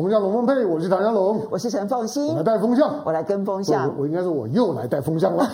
风向龙凤配，我是唐家龙，我是陈凤馨，我来带风向，我来跟风向，我，我应该说我又来带风向了。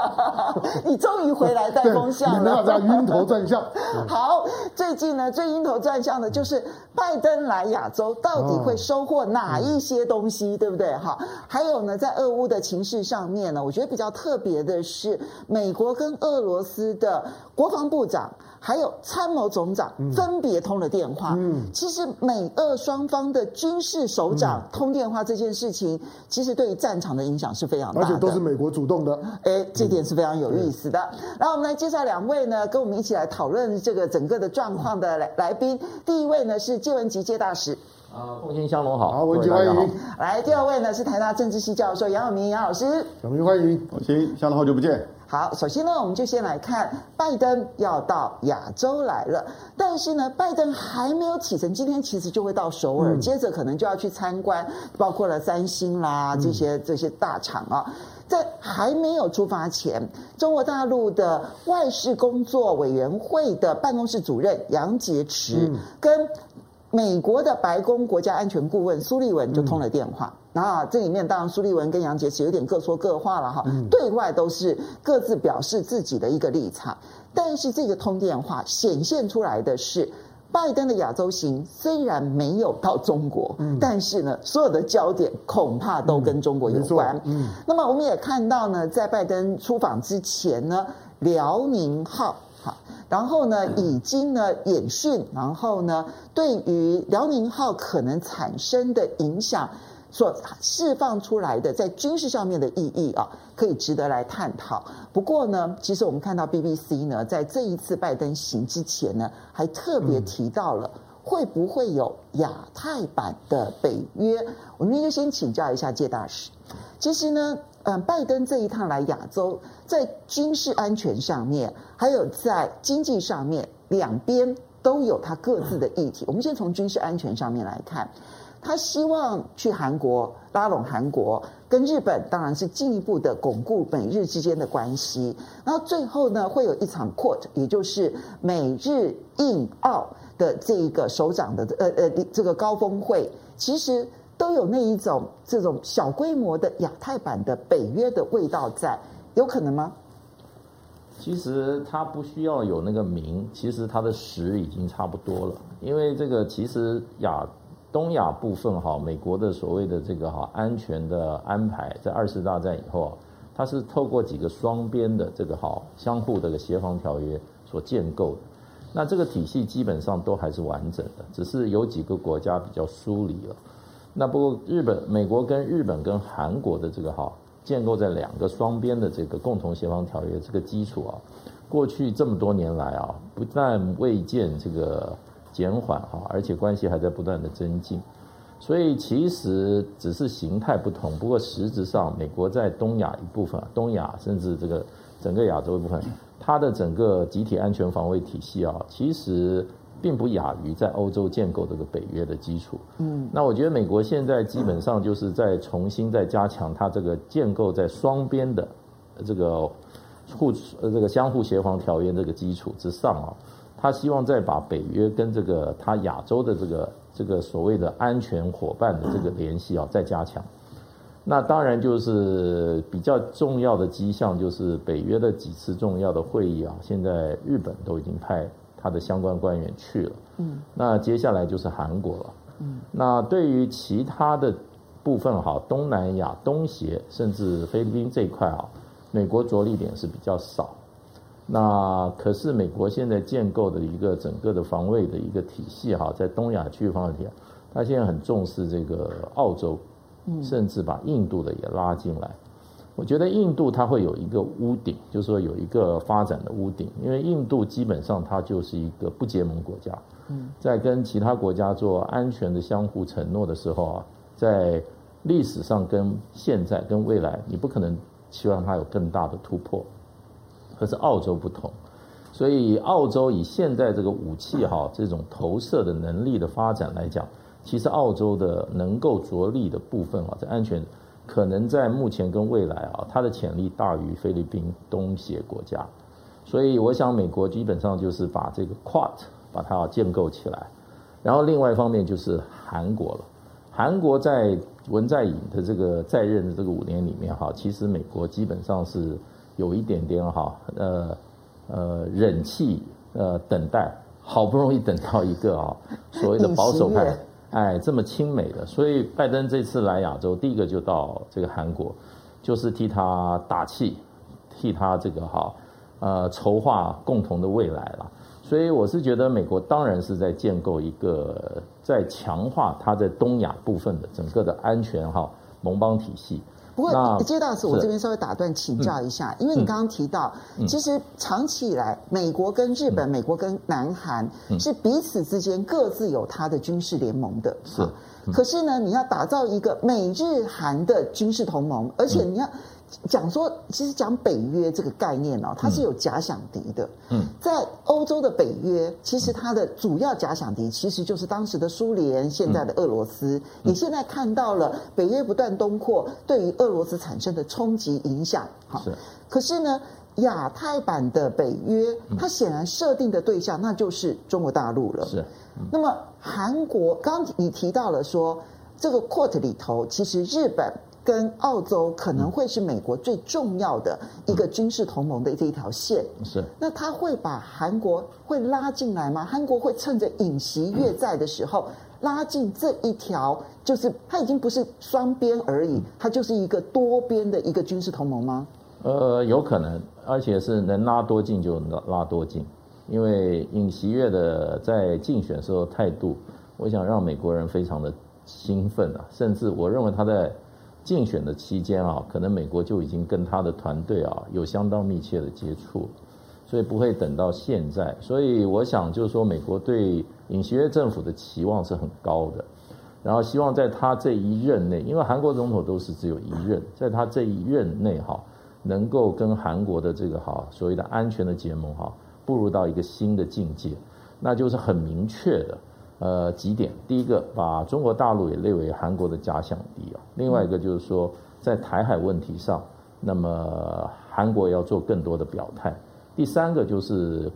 你终于回来带风向了，大家晕头转向。好，最近呢最晕头转向的就是拜登来亚洲，到底会收获哪一些东西，哦、对不对？哈，还有呢，在俄乌的情势上面呢，我觉得比较特别的是，美国跟俄罗斯的国防部长。还有参谋总长分别通了电话。嗯，其实美俄双方的军事首长通电话这件事情，其实对于战场的影响是非常大的。而且都是美国主动的。哎，这点是非常有意思的。然后我们来介绍两位呢，跟我们一起来讨论这个整个的状况的来来宾。第一位呢是谢文吉介大使。啊，凤馨、湘龙好。好，文汲欢迎。来，第二位呢是台大政治系教授杨永明杨老师。永明欢迎。凤馨、湘龙好久不见。好，首先呢，我们就先来看拜登要到亚洲来了，但是呢，拜登还没有启程，今天其实就会到首尔，嗯、接着可能就要去参观，包括了三星啦这些这些大厂啊。在还没有出发前，中国大陆的外事工作委员会的办公室主任杨洁篪、嗯、跟。美国的白宫国家安全顾问苏利文就通了电话，然后这里面当然苏立文跟杨洁篪有点各说各话了哈，对外都是各自表示自己的一个立场，但是这个通电话显现出来的是，拜登的亚洲行虽然没有到中国，但是呢，所有的焦点恐怕都跟中国有关。嗯，那么我们也看到呢，在拜登出访之前呢，辽宁号。然后呢，已经呢演训，然后呢，对于辽宁号可能产生的影响，所释放出来的在军事上面的意义啊，可以值得来探讨。不过呢，其实我们看到 BBC 呢，在这一次拜登行之前呢，还特别提到了会不会有亚太版的北约。我们就先请教一下介大使，其实呢。嗯，拜登这一趟来亚洲，在军事安全上面，还有在经济上面，两边都有他各自的议题。我们先从军事安全上面来看，他希望去韩国拉拢韩国，跟日本当然是进一步的巩固美日之间的关系。然后最后呢，会有一场 QUAD，也就是美日印澳的这一个首长的呃呃这个高峰会，其实。都有那一种这种小规模的亚太版的北约的味道在，有可能吗？其实它不需要有那个名，其实它的实已经差不多了。因为这个其实亚东亚部分哈，美国的所谓的这个哈安全的安排，在二次大战以后啊，它是透过几个双边的这个哈相互这个协防条约所建构的。那这个体系基本上都还是完整的，只是有几个国家比较疏离了。那不过，日本、美国跟日本跟韩国的这个哈，建构在两个双边的这个共同协防条约这个基础啊，过去这么多年来啊，不但未见这个减缓哈，而且关系还在不断的增进。所以其实只是形态不同，不过实质上，美国在东亚一部分，东亚甚至这个整个亚洲一部分，它的整个集体安全防卫体系啊，其实。并不亚于在欧洲建构这个北约的基础。嗯，那我觉得美国现在基本上就是在重新再加强它这个建构在双边的这个互呃这个相互协防条约这个基础之上啊，他希望再把北约跟这个他亚洲的这个这个所谓的安全伙伴的这个联系啊再加强。那当然就是比较重要的迹象，就是北约的几次重要的会议啊，现在日本都已经派。他的相关官员去了，嗯，那接下来就是韩国了，嗯，那对于其他的部分哈，东南亚、东协甚至菲律宾这一块啊，美国着力点是比较少。那可是美国现在建构的一个整个的防卫的一个体系哈，在东亚区域方面，他现在很重视这个澳洲，甚至把印度的也拉进来。我觉得印度它会有一个屋顶，就是说有一个发展的屋顶，因为印度基本上它就是一个不结盟国家，在跟其他国家做安全的相互承诺的时候啊，在历史上跟现在跟未来，你不可能期望它有更大的突破。可是澳洲不同，所以澳洲以现在这个武器哈这种投射的能力的发展来讲，其实澳洲的能够着力的部分啊，在安全。可能在目前跟未来啊，它的潜力大于菲律宾东协国家，所以我想美国基本上就是把这个 QUAD 把它建构起来，然后另外一方面就是韩国了。韩国在文在寅的这个在任的这个五年里面哈，其实美国基本上是有一点点哈，呃呃忍气呃等待，好不容易等到一个啊 所谓的保守派，哎这么亲美的，所以拜登这次来亚洲，第一个就到这个韩国，就是替他打气，替他这个哈。呃，筹划共同的未来了，所以我是觉得美国当然是在建构一个，在强化它在东亚部分的整个的安全哈盟邦体系。不过，接到此，我这边稍微打断请教一下，因为你刚刚提到，其实长期以来，美国跟日本、美国跟南韩是彼此之间各自有它的军事联盟的。是。可是呢，你要打造一个美日韩的军事同盟，而且你要。讲说，其实讲北约这个概念哦，它是有假想敌的。嗯，在欧洲的北约，其实它的主要假想敌其实就是当时的苏联，现在的俄罗斯。你现在看到了北约不断东扩，对于俄罗斯产生的冲击影响。好，可是呢，亚太版的北约，它显然设定的对象那就是中国大陆了。是。那么韩国，刚刚你提到了说，这个 QUAD 里头，其实日本。跟澳洲可能会是美国最重要的一个军事同盟的这一条线，是。那他会把韩国会拉进来吗？韩国会趁着尹锡月在的时候拉进这一条，就是它已经不是双边而已，它就是一个多边的一个军事同盟吗？呃，有可能，而且是能拉多近就拉拉多近，因为尹锡月的在竞选时候态度，我想让美国人非常的兴奋啊，甚至我认为他在。竞选的期间啊，可能美国就已经跟他的团队啊有相当密切的接触，所以不会等到现在。所以我想就是说，美国对尹锡悦政府的期望是很高的，然后希望在他这一任内，因为韩国总统都是只有一任，在他这一任内哈，能够跟韩国的这个哈所谓的安全的结盟哈步入到一个新的境界，那就是很明确的。呃，几点？第一个，把中国大陆也列为韩国的假想敌啊。另外一个就是说，在台海问题上，那么韩国要做更多的表态。第三个就是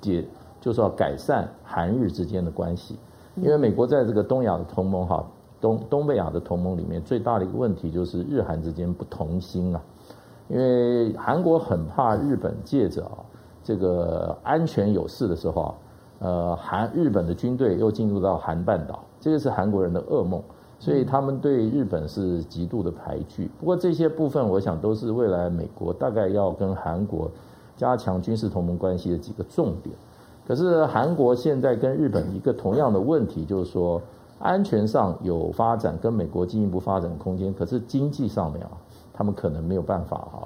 解，就是要改善韩日之间的关系。因为美国在这个东亚的同盟哈，东东北亚的同盟里面，最大的一个问题就是日韩之间不同心啊。因为韩国很怕日本借着啊这个安全有事的时候啊。呃，韩日本的军队又进入到韩半岛，这个是韩国人的噩梦，所以他们对日本是极度的排拒。不过这些部分，我想都是未来美国大概要跟韩国加强军事同盟关系的几个重点。可是韩国现在跟日本一个同样的问题，就是说安全上有发展，跟美国进一步发展空间，可是经济上面啊，他们可能没有办法啊，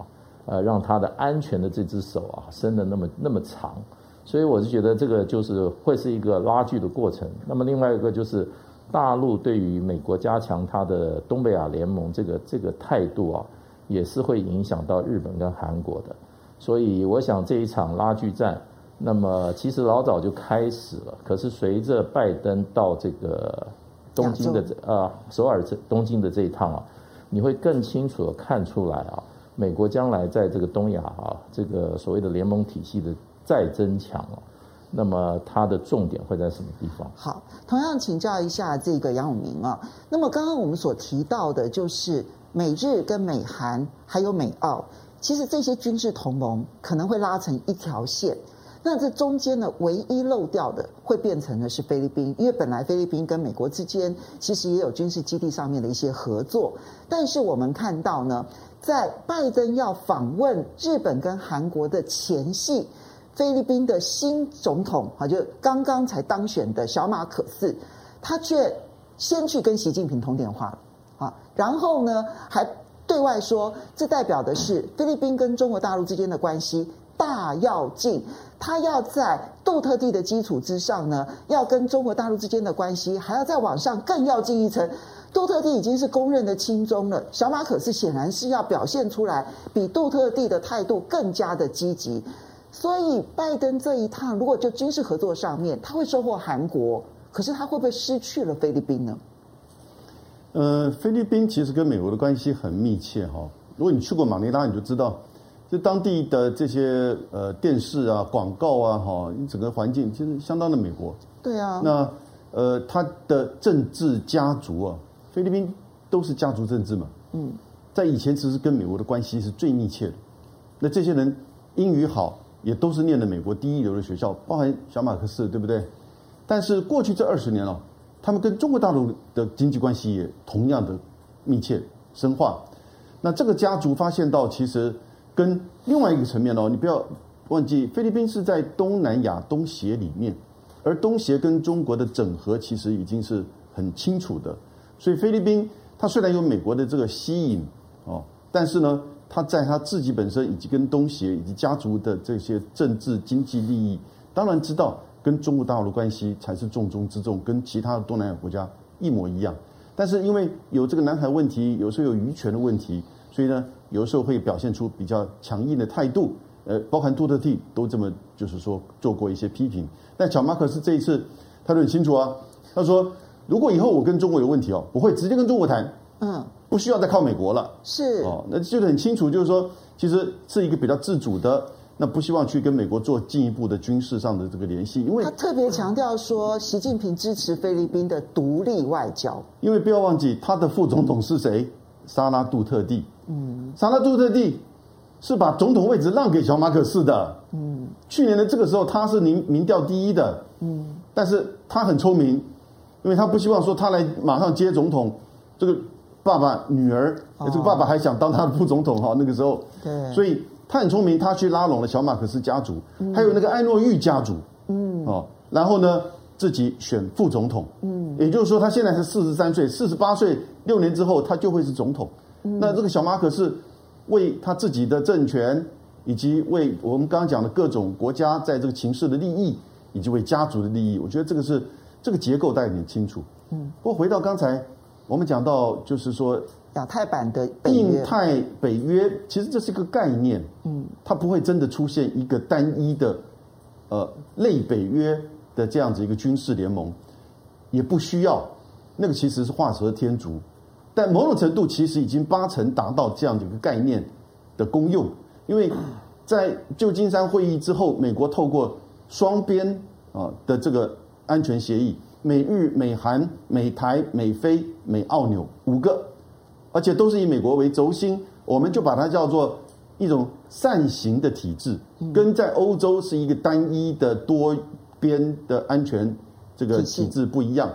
呃，让他的安全的这只手啊伸得那么那么长。所以我是觉得这个就是会是一个拉锯的过程。那么另外一个就是大陆对于美国加强它的东北亚联盟这个这个态度啊，也是会影响到日本跟韩国的。所以我想这一场拉锯战，那么其实老早就开始了。可是随着拜登到这个东京的这啊首尔这东京的这一趟啊，你会更清楚的看出来啊，美国将来在这个东亚啊这个所谓的联盟体系的。再增强了，那么它的重点会在什么地方？好，同样请教一下这个杨永明啊。那么刚刚我们所提到的，就是美日跟美韩还有美澳，其实这些军事同盟可能会拉成一条线。那这中间呢，唯一漏掉的会变成的是菲律宾，因为本来菲律宾跟美国之间其实也有军事基地上面的一些合作。但是我们看到呢，在拜登要访问日本跟韩国的前夕。菲律宾的新总统啊，就刚刚才当选的小马可斯，他却先去跟习近平通电话了啊，然后呢，还对外说，这代表的是菲律宾跟中国大陆之间的关系大要进，他要在杜特地的基础之上呢，要跟中国大陆之间的关系还要再往上更要进一层。杜特地已经是公认的亲中了，小马可斯显然是要表现出来比杜特地的态度更加的积极。所以，拜登这一趟如果就军事合作上面，他会收获韩国，可是他会不会失去了菲律宾呢？呃，菲律宾其实跟美国的关系很密切哈。如果你去过马尼拉，你就知道，就当地的这些呃电视啊、广告啊，哈，整个环境其实相当的美国。对啊。那呃，他的政治家族啊，菲律宾都是家族政治嘛。嗯。在以前，其实跟美国的关系是最密切的。那这些人英语好，也都是念的美国第一流的学校，包含小马克思，对不对？但是过去这二十年了，他们跟中国大陆的经济关系也同样的密切深化。那这个家族发现到，其实。跟另外一个层面哦，你不要忘记，菲律宾是在东南亚东协里面，而东协跟中国的整合其实已经是很清楚的。所以菲律宾它虽然有美国的这个吸引哦，但是呢，他在他自己本身以及跟东协以及家族的这些政治经济利益，当然知道跟中国大陆的关系才是重中之重，跟其他的东南亚国家一模一样。但是因为有这个南海问题，有时候有渔权的问题，所以呢。有时候会表现出比较强硬的态度，呃，包含杜特蒂都这么就是说做过一些批评。但小马可是这一次他很清楚啊，他说如果以后我跟中国有问题哦，我会直接跟中国谈，嗯，不需要再靠美国了。是哦，那就是很清楚，就是说其实是一个比较自主的，那不希望去跟美国做进一步的军事上的这个联系，因为他特别强调说，习近平支持菲律宾的独立外交。因为不要忘记他的副总统是谁？沙拉杜特蒂。嗯，沙拉杜特蒂是把总统位置让给小马可斯的。嗯，去年的这个时候他是民民调第一的。嗯，但是他很聪明，因为他不希望说他来马上接总统，这个爸爸女儿，这个爸爸还想当他的副总统哈，那个时候。对。所以他很聪明，他去拉拢了小马可仕家族，还有那个艾诺玉家族。嗯。哦，然后呢，自己选副总统。嗯。也就是说，他现在是四十三岁，四十八岁，六年之后他就会是总统。那这个小马可是为他自己的政权，以及为我们刚刚讲的各种国家在这个情势的利益，以及为家族的利益，我觉得这个是这个结构大家很清楚。嗯。不过回到刚才我们讲到，就是说亚太版的印太北约，其实这是一个概念。嗯。它不会真的出现一个单一的呃类北约的这样子一个军事联盟，也不需要。那个其实是画蛇添足。但某种程度，其实已经八成达到这样的一个概念的功用，因为在旧金山会议之后，美国透过双边啊的这个安全协议，美日、美韩、美台、美菲、美澳纽五个，而且都是以美国为轴心，我们就把它叫做一种扇形的体制，跟在欧洲是一个单一的多边的安全这个体制不一样。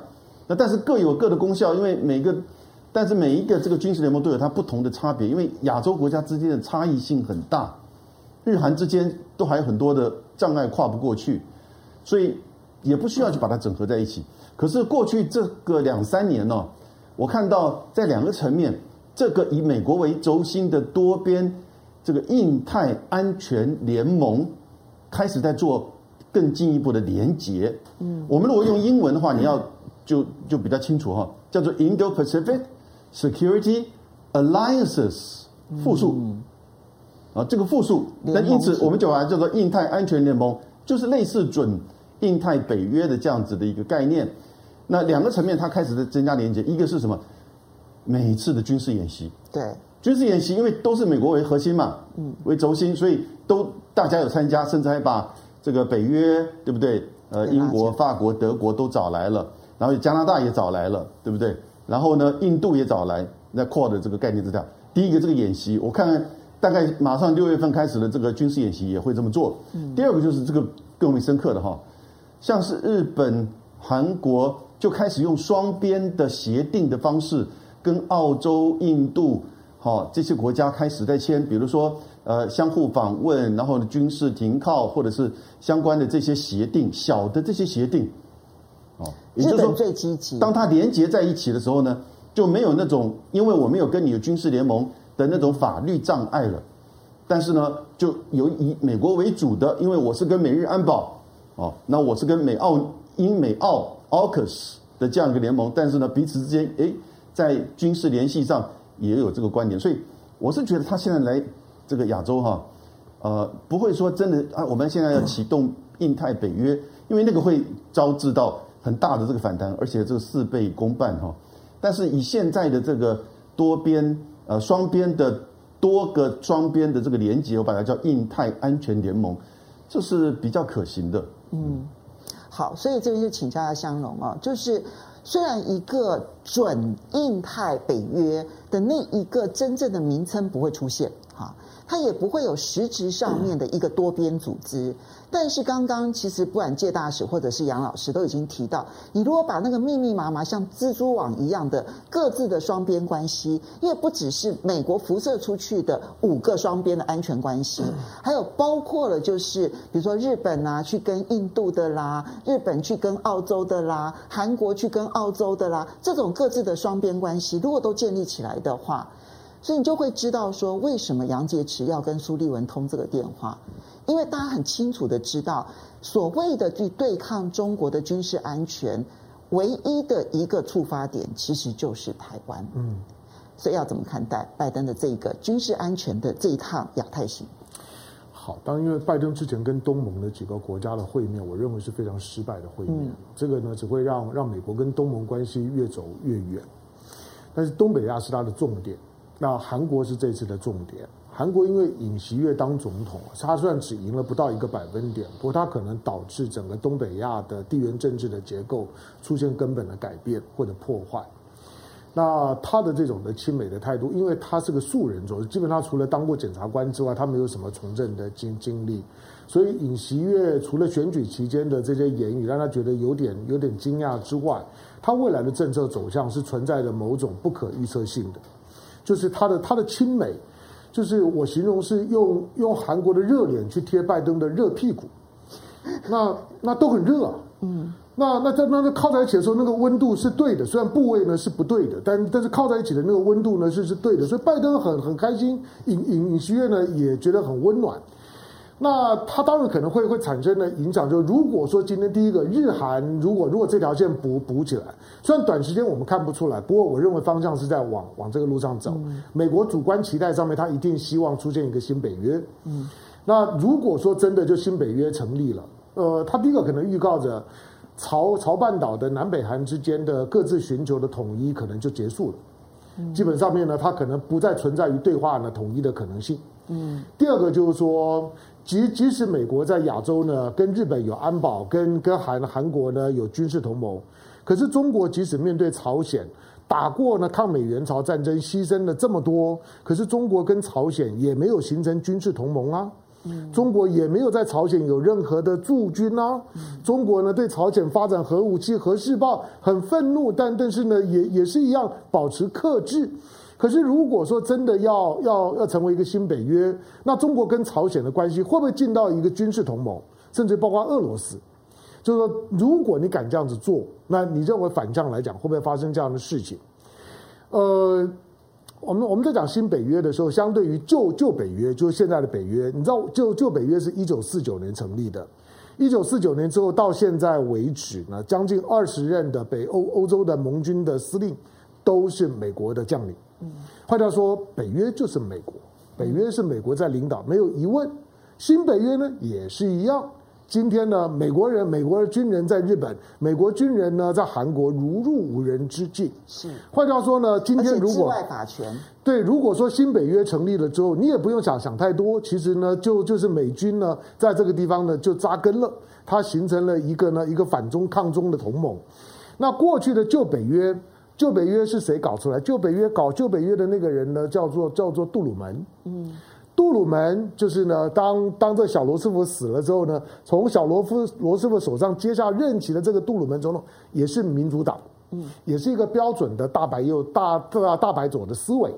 那但是各有各的功效，因为每个。但是每一个这个军事联盟都有它不同的差别，因为亚洲国家之间的差异性很大，日韩之间都还有很多的障碍跨不过去，所以也不需要去把它整合在一起。可是过去这个两三年呢，我看到在两个层面，这个以美国为轴心的多边这个印太安全联盟开始在做更进一步的连结。嗯，我们如果用英文的话，你要就就比较清楚哈，叫做 Indo-Pacific。Security Alliances 复数啊，这个复数，那因此我们就把它叫做印太安全联盟，就是类似准印太北约的这样子的一个概念。那两个层面它开始在增加连接，一个是什么？每一次的军事演习，对，军事演习，因为都是美国为核心嘛，嗯，为轴心，所以都大家有参加，甚至还把这个北约，对不对？呃，英国、法国、德国都找来了，然后加拿大也找来了，对不对？然后呢，印度也找来，那 Quad 的这个概念之下，第一个这个演习，我看看大概马上六月份开始的这个军事演习也会这么做。嗯。第二个就是这个更为深刻的哈，像是日本、韩国就开始用双边的协定的方式，跟澳洲、印度，好这些国家开始在签，比如说呃相互访问，然后呢军事停靠，或者是相关的这些协定，小的这些协定。哦，也就是说，最积极。当它连接在一起的时候呢，就没有那种因为我没有跟你有军事联盟的那种法律障碍了。但是呢，就有以美国为主的，因为我是跟美日安保，哦，那我是跟美澳英美澳 AUKUS 的这样一个联盟。但是呢，彼此之间，诶，在军事联系上也有这个观点。所以我是觉得他现在来这个亚洲哈，呃，不会说真的啊，我们现在要启动印太北约，因为那个会招致到。很大的这个反弹，而且这个事倍功半哈。但是以现在的这个多边呃双边的多个双边的这个连接，我把它叫印太安全联盟，这是比较可行的。嗯，好，所以这边就请教下香龙啊，就是虽然一个准印太北约的那一个真正的名称不会出现，哈。它也不会有实质上面的一个多边组织，但是刚刚其实不管介大使或者是杨老师都已经提到，你如果把那个密密麻麻像蜘蛛网一样的各自的双边关系，因为不只是美国辐射出去的五个双边的安全关系，还有包括了就是比如说日本啊去跟印度的啦，日本去跟澳洲的啦，韩国去跟澳洲的啦，这种各自的双边关系，如果都建立起来的话。所以你就会知道说，为什么杨洁篪要跟苏立文通这个电话？因为大家很清楚的知道，所谓的去对抗中国的军事安全，唯一的一个触发点其实就是台湾。嗯，所以要怎么看待拜登的这个军事安全的这一趟亚太行？好，当然因为拜登之前跟东盟的几个国家的会面，我认为是非常失败的会面。嗯、这个呢，只会让让美国跟东盟关系越走越远。但是东北亚是它的重点。那韩国是这次的重点。韩国因为尹锡悦当总统，他虽然只赢了不到一个百分点，不过他可能导致整个东北亚的地缘政治的结构出现根本的改变或者破坏。那他的这种的亲美的态度，因为他是个素人种，基本上除了当过检察官之外，他没有什么从政的经经历，所以尹锡悦除了选举期间的这些言语让他觉得有点有点惊讶之外，他未来的政策走向是存在着某种不可预测性的。就是他的他的亲美，就是我形容是用用韩国的热脸去贴拜登的热屁股，那那都很热啊，嗯，那那在那那靠在一起的时候，那个温度是对的，虽然部位呢是不对的，但但是靠在一起的那个温度呢是是对的，所以拜登很很开心，尹尹尹锡悦呢也觉得很温暖。那它当然可能会会产生的影响，就是如果说今天第一个日韩如果如果这条线补补起来，虽然短时间我们看不出来，不过我认为方向是在往往这个路上走。嗯、美国主观期待上面，他一定希望出现一个新北约。嗯，那如果说真的就新北约成立了，呃，它第一个可能预告着朝朝半岛的南北韩之间的各自寻求的统一可能就结束了。嗯、基本上面呢，它可能不再存在于对话呢统一的可能性。嗯，第二个就是说。即即使美国在亚洲呢，跟日本有安保，跟跟韩韩国呢有军事同盟，可是中国即使面对朝鲜打过呢抗美援朝战争，牺牲了这么多，可是中国跟朝鲜也没有形成军事同盟啊，嗯、中国也没有在朝鲜有任何的驻军啊，嗯、中国呢对朝鲜发展核武器、核试爆很愤怒，但但是呢也也是一样保持克制。可是，如果说真的要要要成为一个新北约，那中国跟朝鲜的关系会不会进到一个军事同盟，甚至包括俄罗斯？就是说，如果你敢这样子做，那你认为反向来讲会不会发生这样的事情？呃，我们我们在讲新北约的时候，相对于旧旧北约，就是现在的北约，你知道旧旧北约是一九四九年成立的，一九四九年之后到现在为止呢，将近二十任的北欧欧洲的盟军的司令都是美国的将领。换句话说，北约就是美国，北约是美国在领导，没有疑问。新北约呢也是一样。今天呢，美国人、美国的军人在日本，美国军人呢在韩国如入无人之境。是。换句话说呢，今天如果外法权对，如果说新北约成立了之后，你也不用想想太多。其实呢，就就是美军呢在这个地方呢就扎根了，它形成了一个呢一个反中抗中的同盟。那过去的旧北约。旧北约是谁搞出来？旧北约搞旧北约的那个人呢，叫做叫做杜鲁门。嗯，杜鲁门就是呢，当当这小罗斯福死了之后呢，从小罗夫罗斯福手上接下任期的这个杜鲁门总统，也是民主党，嗯，也是一个标准的大白右大大大白左的思维。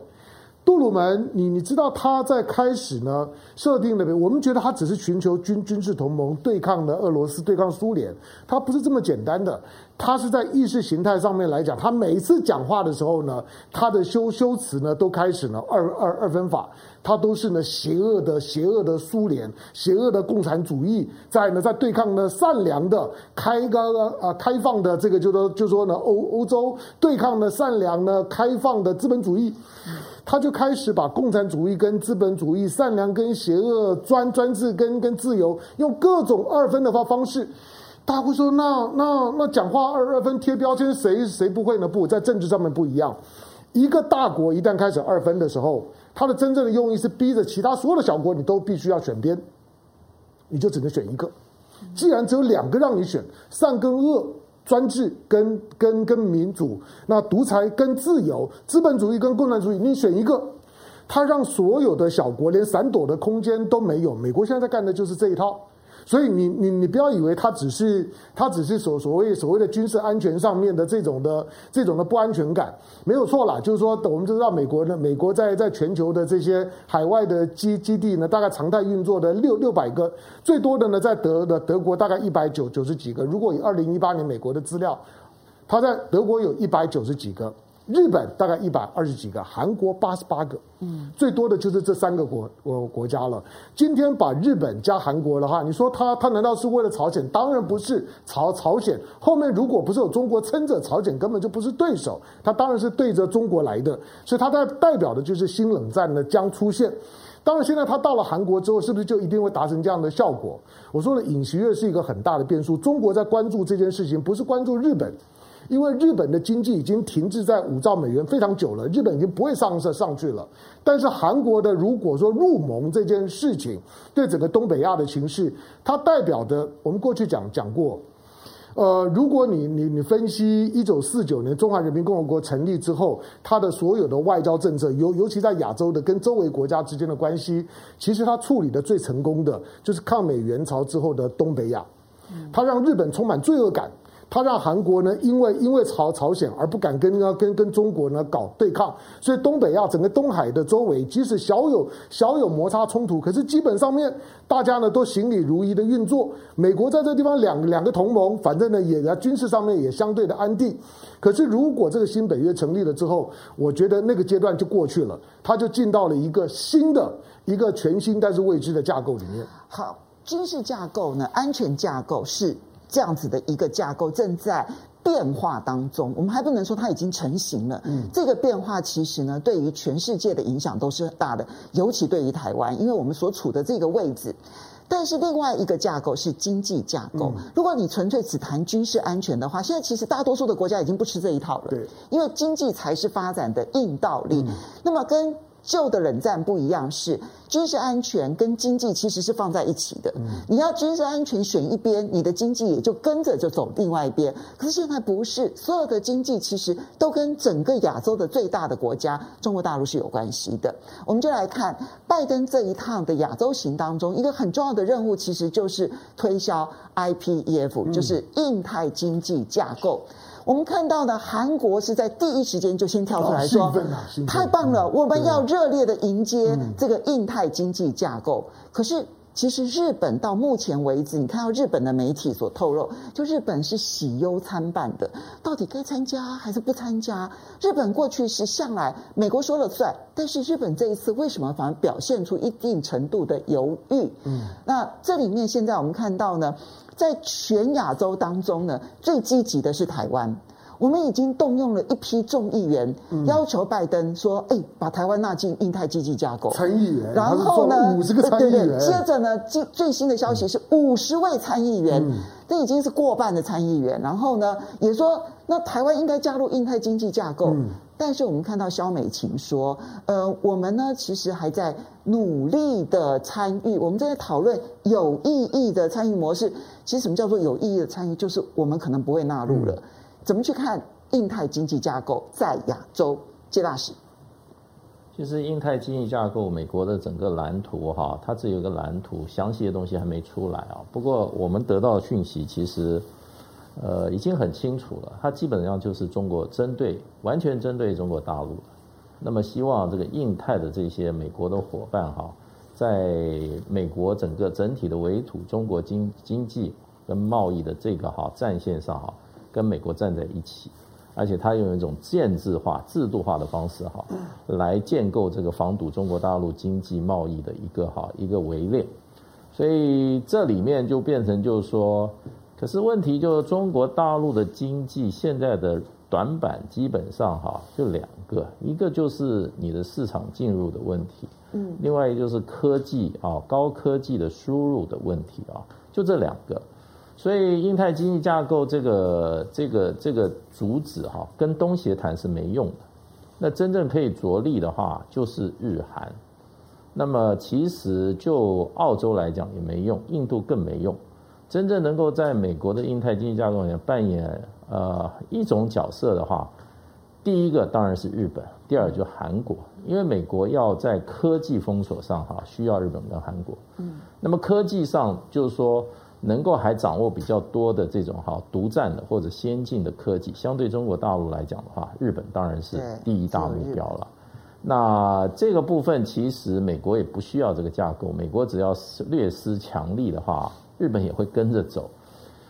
杜鲁门，你你知道他在开始呢设定的，我们觉得他只是寻求军军事同盟对抗的俄罗斯，对抗苏联，他不是这么简单的。他是在意识形态上面来讲，他每一次讲话的时候呢，他的修修辞呢都开始呢二二二分法，他都是呢邪恶的邪恶的苏联，邪恶的共产主义，在呢在对抗呢善良的开个啊开放的这个就说就说呢欧欧洲对抗呢善良呢开放的资本主义。他就开始把共产主义跟资本主义、善良跟邪恶、专专制跟跟自由，用各种二分的方方式。大家会说，那那那讲话二二分贴标签，谁谁不会呢？不在政治上面不一样。一个大国一旦开始二分的时候，它的真正的用意是逼着其他所有的小国，你都必须要选边，你就只能选一个。既然只有两个让你选，善跟恶，专制跟跟跟民主，那独裁跟自由，资本主义跟共产主义，你选一个，它让所有的小国连闪躲的空间都没有。美国现在在干的就是这一套。所以你你你不要以为它只是它只是所所谓所谓的军事安全上面的这种的这种的不安全感，没有错啦。就是说，我们知道美国呢，美国在在全球的这些海外的基基地呢，大概常态运作的六六百个，最多的呢在德的德国大概一百九九十几个。如果以二零一八年美国的资料，它在德国有一百九十几个。日本大概一百二十几个，韩国八十八个，嗯，最多的就是这三个国国国家了。今天把日本加韩国的话，你说他他难道是为了朝鲜？当然不是，朝朝鲜后面如果不是有中国撑着，朝鲜根本就不是对手。他当然是对着中国来的，所以他代代表的就是新冷战呢将出现。当然，现在他到了韩国之后，是不是就一定会达成这样的效果？我说了尹锡悦是一个很大的变数。中国在关注这件事情，不是关注日本。因为日本的经济已经停滞在五兆美元非常久了，日本已经不会上升上去了。但是韩国的如果说入盟这件事情，对整个东北亚的情势，它代表的我们过去讲讲过，呃，如果你你你分析一九四九年中华人民共和国成立之后，它的所有的外交政策，尤尤其在亚洲的跟周围国家之间的关系，其实它处理的最成功的就是抗美援朝之后的东北亚，它让日本充满罪恶感。他让韩国呢，因为因为朝朝鲜而不敢跟呢跟跟中国呢搞对抗，所以东北亚整个东海的周围，即使小有小有摩擦冲突，可是基本上面大家呢都行礼如仪的运作。美国在这地方两两个同盟，反正呢也在军事上面也相对的安定。可是如果这个新北约成立了之后，我觉得那个阶段就过去了，他就进到了一个新的一个全新但是未知的架构里面。好，军事架构呢，安全架构是。这样子的一个架构正在变化当中，我们还不能说它已经成型了。嗯，这个变化其实呢，对于全世界的影响都是很大的，尤其对于台湾，因为我们所处的这个位置。但是另外一个架构是经济架构。如果你纯粹只谈军事安全的话，现在其实大多数的国家已经不吃这一套了。对，因为经济才是发展的硬道理。那么跟旧的冷战不一样，是军事安全跟经济其实是放在一起的。你要军事安全选一边，你的经济也就跟着就走另外一边。可是现在不是，所有的经济其实都跟整个亚洲的最大的国家中国大陆是有关系的。我们就来看拜登这一趟的亚洲行当中，一个很重要的任务其实就是推销 IPEF，就是印太经济架构。我们看到的韩国是在第一时间就先跳出来说：“太棒了，我们要热烈的迎接这个印太经济架构。”可是，其实日本到目前为止，你看到日本的媒体所透露，就日本是喜忧参半的，到底该参加还是不参加？日本过去是向来美国说了算，但是日本这一次为什么反而表现出一定程度的犹豫？嗯，那这里面现在我们看到呢？在全亚洲当中呢，最积极的是台湾。我们已经动用了一批众议员，要求拜登说：“哎，把台湾纳进印太经济架构。”参议员，然后呢，五十个参议员。接着呢，最最新的消息是五十位参议员，这已经是过半的参议员。然后呢，也说那台湾应该加入印太经济架构。但是我们看到肖美琴说：“呃，我们呢其实还在努力的参与，我们正在讨论有意义的参与模式。其实什么叫做有意义的参与？就是我们可能不会纳入了。”怎么去看印太经济架构在亚洲？谢大使，其实印太经济架构，美国的整个蓝图哈，它只有一个蓝图，详细的东西还没出来啊。不过我们得到的讯息，其实呃已经很清楚了，它基本上就是中国针对，完全针对中国大陆。那么希望这个印太的这些美国的伙伴哈，在美国整个整体的围堵中国经经济跟贸易的这个哈战线上哈。跟美国站在一起，而且他用一种建制化、制度化的方式哈，来建构这个防堵中国大陆经济贸易的一个哈一个围链。所以这里面就变成就是说，可是问题就是中国大陆的经济现在的短板基本上哈就两个，一个就是你的市场进入的问题，嗯，另外一个就是科技啊高科技的输入的问题啊，就这两个。所以，印太经济架构这个、这个、这个主旨哈，跟东协谈是没用的。那真正可以着力的话，就是日韩。那么其实就澳洲来讲也没用，印度更没用。真正能够在美国的印太经济架构里面扮演呃一种角色的话，第一个当然是日本，第二就韩国，因为美国要在科技封锁上哈需要日本跟韩国。嗯，那么科技上就是说能够还掌握比较多的这种哈独占的或者先进的科技，相对中国大陆来讲的话，日本当然是第一大目标了。那这个部分其实美国也不需要这个架构，美国只要略施强力的话，日本也会跟着走。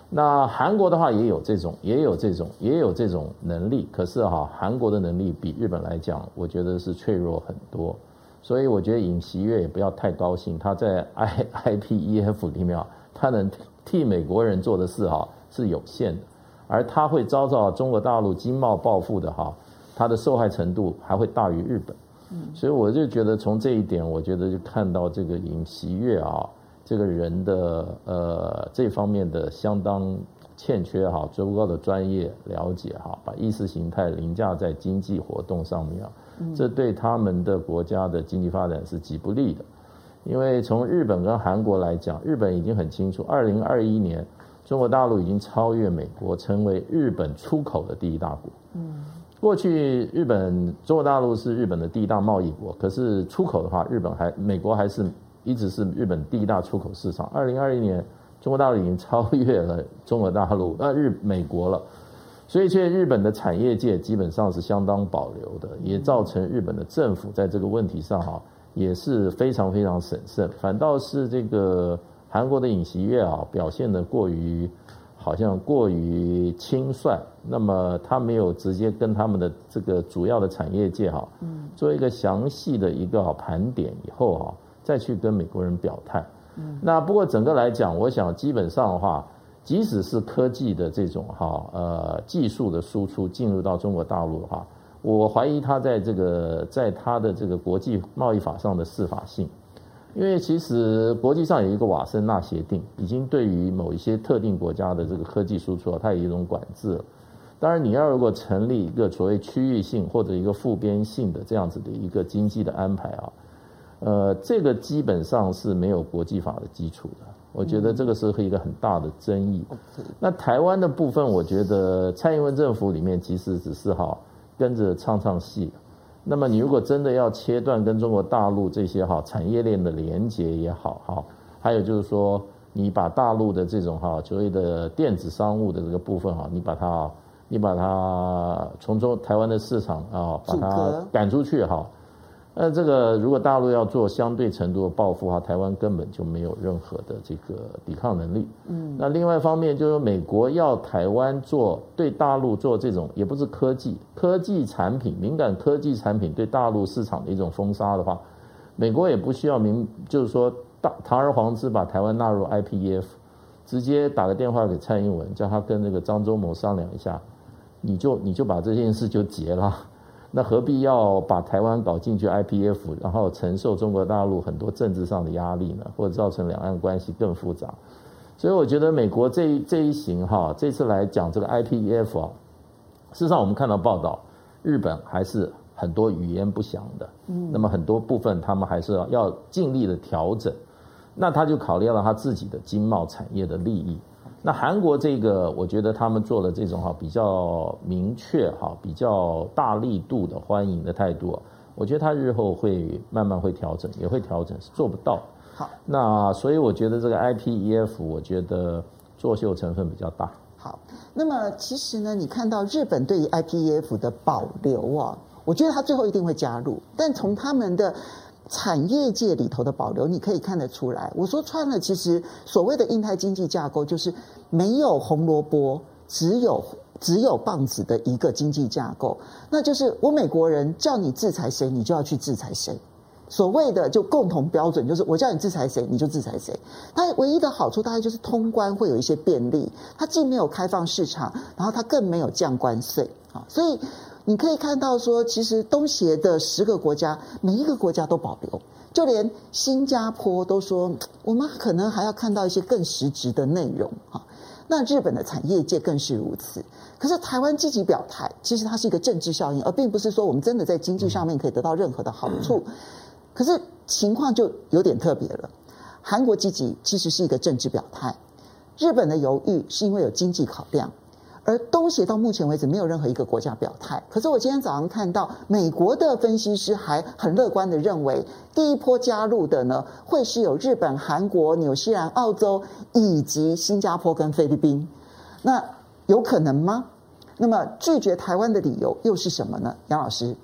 那韩国的话也有这种，也有这种，也有这种能力。可是哈，韩国的能力比日本来讲，我觉得是脆弱很多。所以我觉得尹锡悦也不要太高兴，他在 I IPEF 里面啊，他能替美国人做的事哈是有限的，而他会遭到中国大陆经贸报复的哈，他的受害程度还会大于日本。所以我就觉得从这一点，我觉得就看到这个尹锡悦啊，这个人的呃这方面的相当欠缺哈，足够的专业了解哈，把意识形态凌驾在经济活动上面啊，这对他们的国家的经济发展是极不利的。因为从日本跟韩国来讲，日本已经很清楚，二零二一年中国大陆已经超越美国，成为日本出口的第一大国。嗯。过去日本中国大陆是日本的第一大贸易国，可是出口的话，日本还美国还是一直是日本第一大出口市场。二零二一年，中国大陆已经超越了中国大陆，呃日美国了，所以现在日本的产业界基本上是相当保留的，也造成日本的政府在这个问题上哈也是非常非常审慎，反倒是这个韩国的尹锡悦啊表现的过于。好像过于轻率，那么他没有直接跟他们的这个主要的产业界哈，嗯，做一个详细的一个盘点以后哈，再去跟美国人表态。嗯，那不过整个来讲，我想基本上的话，即使是科技的这种哈呃技术的输出进入到中国大陆的话，我怀疑它在这个在它的这个国际贸易法上的适法性。因为其实国际上有一个瓦森纳协定，已经对于某一些特定国家的这个科技输出啊，它有一种管制了。当然，你要如果成立一个所谓区域性或者一个复边性的这样子的一个经济的安排啊，呃，这个基本上是没有国际法的基础的。我觉得这个是一个很大的争议。那台湾的部分，我觉得蔡英文政府里面其实只是哈跟着唱唱戏。那么你如果真的要切断跟中国大陆这些哈产业链的连接也好哈，还有就是说你把大陆的这种哈所谓的电子商务的这个部分哈，你把它你把它从中台湾的市场啊把它赶出去哈。那这个如果大陆要做相对程度的报复的话，台湾根本就没有任何的这个抵抗能力。嗯，那另外一方面就是美国要台湾做对大陆做这种也不是科技科技产品敏感科技产品对大陆市场的一种封杀的话，美国也不需要明就是说大堂而皇之把台湾纳入 IPEF，直接打个电话给蔡英文，叫他跟那个张忠谋商量一下，你就你就把这件事就结了。那何必要把台湾搞进去 IPF，然后承受中国大陆很多政治上的压力呢？或者造成两岸关系更复杂？所以我觉得美国这一这一行哈，这次来讲这个 IPEF 啊，事实上我们看到报道，日本还是很多语言不详的。嗯，那么很多部分他们还是要尽力的调整，那他就考虑到他自己的经贸产业的利益。那韩国这个，我觉得他们做了这种哈比较明确哈比较大力度的欢迎的态度，我觉得他日后会慢慢会调整，也会调整，是做不到。好，那所以我觉得这个 IPEF，我觉得作秀成分比较大。好，那么其实呢，你看到日本对于 IPEF 的保留啊，我觉得他最后一定会加入，但从他们的。产业界里头的保留，你可以看得出来。我说穿了，其实所谓的印太经济架构，就是没有红萝卜，只有只有棒子的一个经济架构。那就是我美国人叫你制裁谁，你就要去制裁谁。所谓的就共同标准，就是我叫你制裁谁，你就制裁谁。它唯一的好处大概就是通关会有一些便利。它既没有开放市场，然后它更没有降关税啊，所以。你可以看到说，其实东协的十个国家，每一个国家都保留，就连新加坡都说，我们可能还要看到一些更实质的内容哈。那日本的产业界更是如此。可是台湾积极表态，其实它是一个政治效应，而并不是说我们真的在经济上面可以得到任何的好处。可是情况就有点特别了。韩国积极其实是一个政治表态，日本的犹豫是因为有经济考量。而东协到目前为止没有任何一个国家表态。可是我今天早上看到美国的分析师还很乐观的认为，第一波加入的呢，会是有日本、韩国、纽西兰、澳洲以及新加坡跟菲律宾。那有可能吗？那么拒绝台湾的理由又是什么呢？杨老师，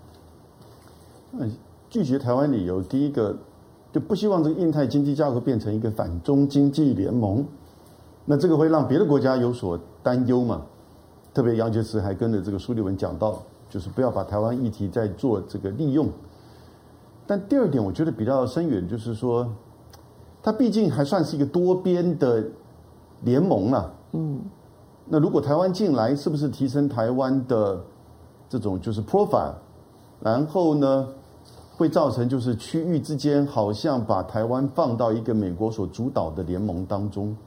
嗯，拒绝台湾理由，第一个就不希望这个印太经济架构变成一个反中经济联盟，那这个会让别的国家有所担忧嘛？特别杨洁篪还跟着这个苏立文讲到，就是不要把台湾议题再做这个利用。但第二点，我觉得比较深远，就是说，它毕竟还算是一个多边的联盟啊。嗯。那如果台湾进来，是不是提升台湾的这种就是 profile？然后呢，会造成就是区域之间好像把台湾放到一个美国所主导的联盟当中。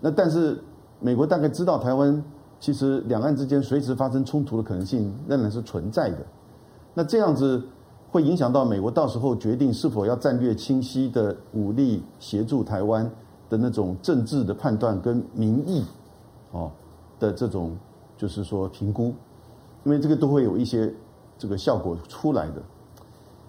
那但是美国大概知道台湾。其实两岸之间随时发生冲突的可能性仍然是存在的，那这样子会影响到美国到时候决定是否要战略清晰的武力协助台湾的那种政治的判断跟民意哦的这种就是说评估，因为这个都会有一些这个效果出来的。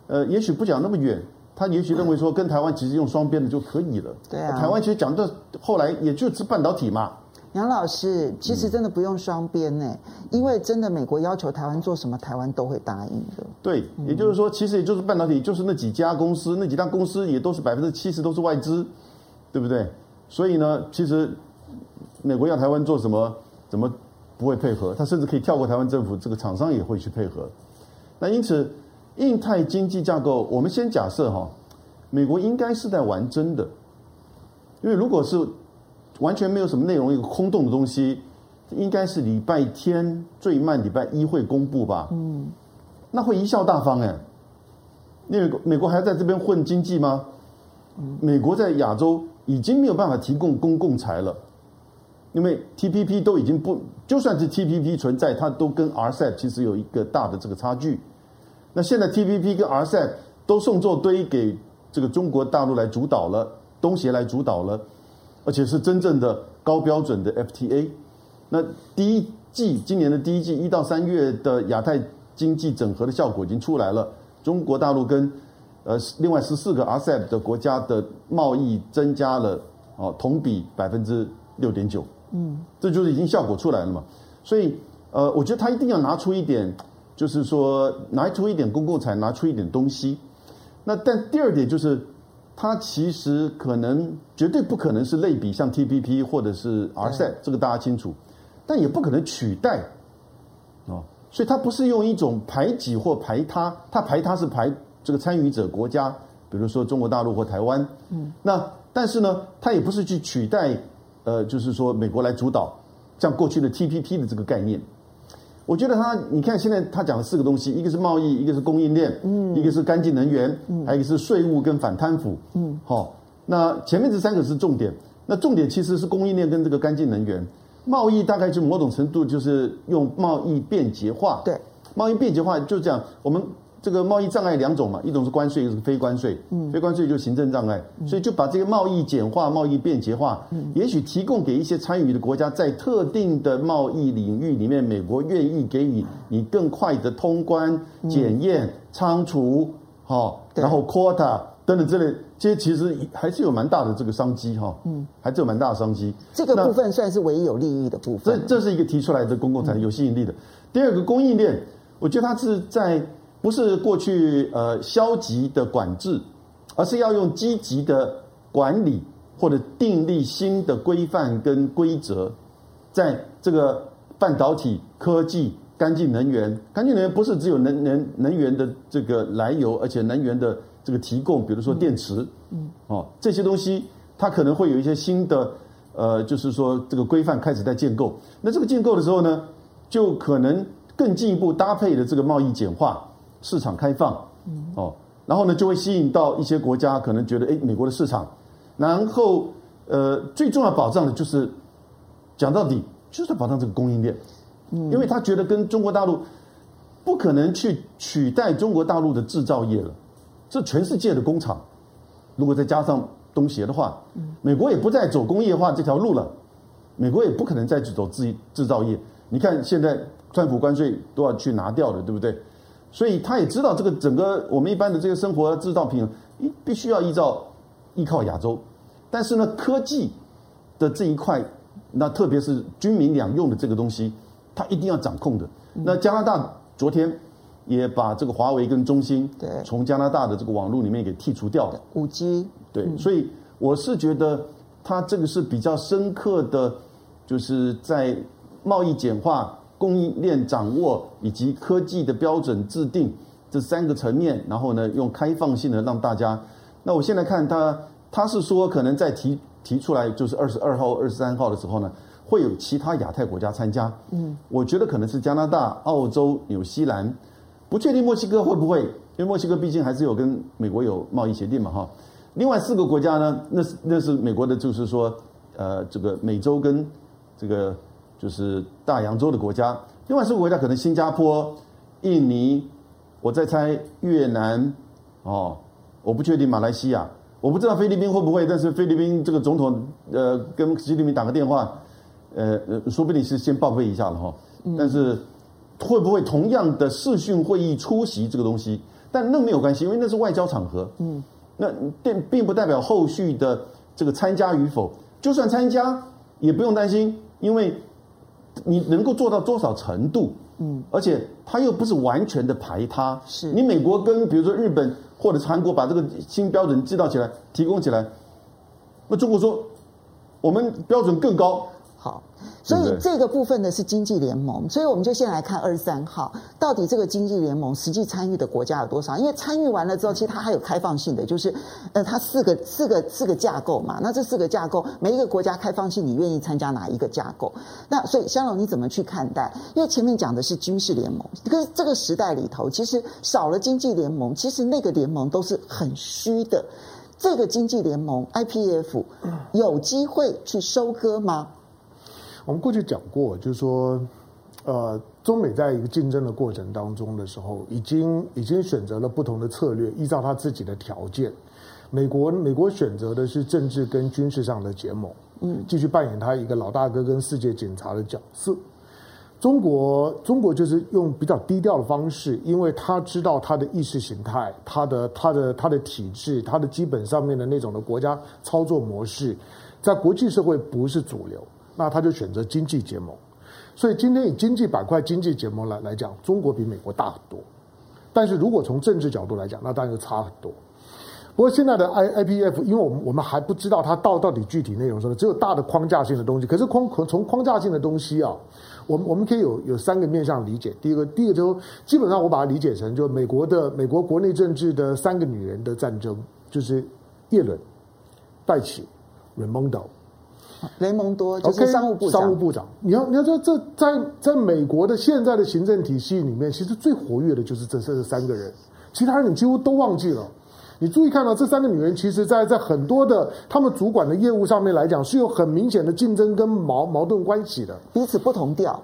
呃，也许不讲那么远，他也许认为说跟台湾其实用双边的就可以了。对啊，台湾其实讲到后来也就是半导体嘛。杨老师，其实真的不用双边呢，嗯、因为真的美国要求台湾做什么，台湾都会答应的。对，也就是说，其实也就是半导体，就是那几家公司，那几家公司也都是百分之七十都是外资，对不对？所以呢，其实美国要台湾做什么，怎么不会配合？他甚至可以跳过台湾政府，这个厂商也会去配合。那因此，印太经济架构，我们先假设哈，美国应该是在玩真的，因为如果是。完全没有什么内容，一个空洞的东西，应该是礼拜天最慢礼拜一会公布吧？嗯，那会贻笑大方哎，因为美国还在这边混经济吗？美国在亚洲已经没有办法提供公共财了，因为 TPP 都已经不，就算是 TPP 存在，它都跟 RCEP 其实有一个大的这个差距。那现在 TPP 跟 RCEP 都送作堆给这个中国大陆来主导了，东协来主导了。而且是真正的高标准的 FTA。那第一季今年的第一季一到三月的亚太经济整合的效果已经出来了。中国大陆跟呃另外十四个 RCEP 的国家的贸易增加了哦，同比百分之六点九。嗯，这就是已经效果出来了嘛。所以呃，我觉得他一定要拿出一点，就是说拿出一点公共财，拿出一点东西。那但第二点就是。它其实可能绝对不可能是类比像 TPP 或者是 RCEP，这个大家清楚，但也不可能取代，哦，所以它不是用一种排挤或排他，它排他是排这个参与者国家，比如说中国大陆或台湾，嗯，那但是呢，它也不是去取代，呃，就是说美国来主导，像过去的 TPP 的这个概念。我觉得他，你看现在他讲了四个东西，一个是贸易，一个是供应链，嗯，一个是干净能源，嗯，还有一个是税务跟反贪腐，嗯，好，那前面这三个是重点，那重点其实是供应链跟这个干净能源，贸易大概就某种程度就是用贸易便捷化，对，贸易便捷化就这样，我们。这个贸易障碍两种嘛，一种是关税，一种是非关税。嗯，非关税就是行政障碍，所以就把这个贸易简化、贸易便捷化。嗯，也许提供给一些参与的国家，在特定的贸易领域里面，美国愿意给予你更快的通关、检验、仓储，好，然后 quota 等等之类，这些其实还是有蛮大的这个商机哈。嗯，还是有蛮大的商机。这个部分算是唯一有利益的部分。这这是一个提出来的公共财有吸引力的。第二个供应链，我觉得它是在。不是过去呃消极的管制，而是要用积极的管理或者订立新的规范跟规则，在这个半导体科技、干净能源、干净能源不是只有能能能源的这个来由，而且能源的这个提供，比如说电池，嗯，哦这些东西它可能会有一些新的呃，就是说这个规范开始在建构。那这个建构的时候呢，就可能更进一步搭配的这个贸易简化。市场开放，哦，然后呢，就会吸引到一些国家，可能觉得，哎，美国的市场，然后，呃，最重要保障的就是讲到底就是保障这个供应链，嗯，因为他觉得跟中国大陆不可能去取代中国大陆的制造业了，这全世界的工厂，如果再加上东协的话，美国也不再走工业化这条路了，美国也不可能再去走制制造业。你看现在川普关税都要去拿掉了，对不对？所以他也知道这个整个我们一般的这个生活制造品，必须要依照依靠亚洲，但是呢，科技的这一块。那特别是军民两用的这个东西，他一定要掌控的。那加拿大昨天也把这个华为跟中兴从加拿大的这个网络里面给剔除掉了。五 G 对，所以我是觉得它这个是比较深刻的，就是在贸易简化、供应链掌握以及科技的标准制定这三个层面，然后呢，用开放性的让大家。那我现在看他，他是说可能在提。提出来就是二十二号、二十三号的时候呢，会有其他亚太国家参加。嗯，我觉得可能是加拿大、澳洲、纽西兰，不确定墨西哥会不会，因为墨西哥毕竟还是有跟美国有贸易协定嘛，哈。另外四个国家呢，那是那是美国的，就是说，呃，这个美洲跟这个就是大洋洲的国家。另外四个国家可能新加坡、印尼，我在猜越南，哦，我不确定马来西亚。我不知道菲律宾会不会，但是菲律宾这个总统呃跟习近平打个电话，呃呃，说不定是先报备一下了哈。但是会不会同样的视讯会议出席这个东西？但那没有关系，因为那是外交场合。嗯，那并并不代表后续的这个参加与否。就算参加，也不用担心，因为你能够做到多少程度？嗯，而且他又不是完全的排他。是你美国跟比如说日本。或者是韩国把这个新标准制造起来，提供起来，那中国说我们标准更高。好，所以这个部分呢是经济联盟，所以我们就先来看二十三号，到底这个经济联盟实际参与的国家有多少？因为参与完了之后，其实它还有开放性的，就是呃，它四个四个四个架构嘛。那这四个架构，每一个国家开放性，你愿意参加哪一个架构？那所以香龙你怎么去看待？因为前面讲的是军事联盟，这个这个时代里头，其实少了经济联盟，其实那个联盟都是很虚的。这个经济联盟 IPF 有机会去收割吗？我们过去讲过，就是说，呃，中美在一个竞争的过程当中的时候，已经已经选择了不同的策略，依照他自己的条件。美国美国选择的是政治跟军事上的结盟，嗯，继续扮演他一个老大哥跟世界警察的角色。中国中国就是用比较低调的方式，因为他知道他的意识形态、他的他的他的体制、他的基本上面的那种的国家操作模式，在国际社会不是主流。那他就选择经济结盟，所以今天以经济板块、经济结盟来来讲，中国比美国大很多。但是如果从政治角度来讲，那当然就差很多。不过现在的 I IPF，因为我们我们还不知道它到到底具体内容什么，只有大的框架性的东西。可是框从框架性的东西啊，我们我们可以有有三个面向理解。第一个，第一个就基本上我把它理解成就美国的美国国内政治的三个女人的战争，就是叶伦、戴琪、雷蒙多。雷蒙多就是商务部长。Okay, 商务部长，你要你要说这在在美国的现在的行政体系里面，其实最活跃的就是这这三个人，其他人你几乎都忘记了。你注意看到这三个女人，其实在在很多的他们主管的业务上面来讲，是有很明显的竞争跟矛矛盾关系的，彼此不同调。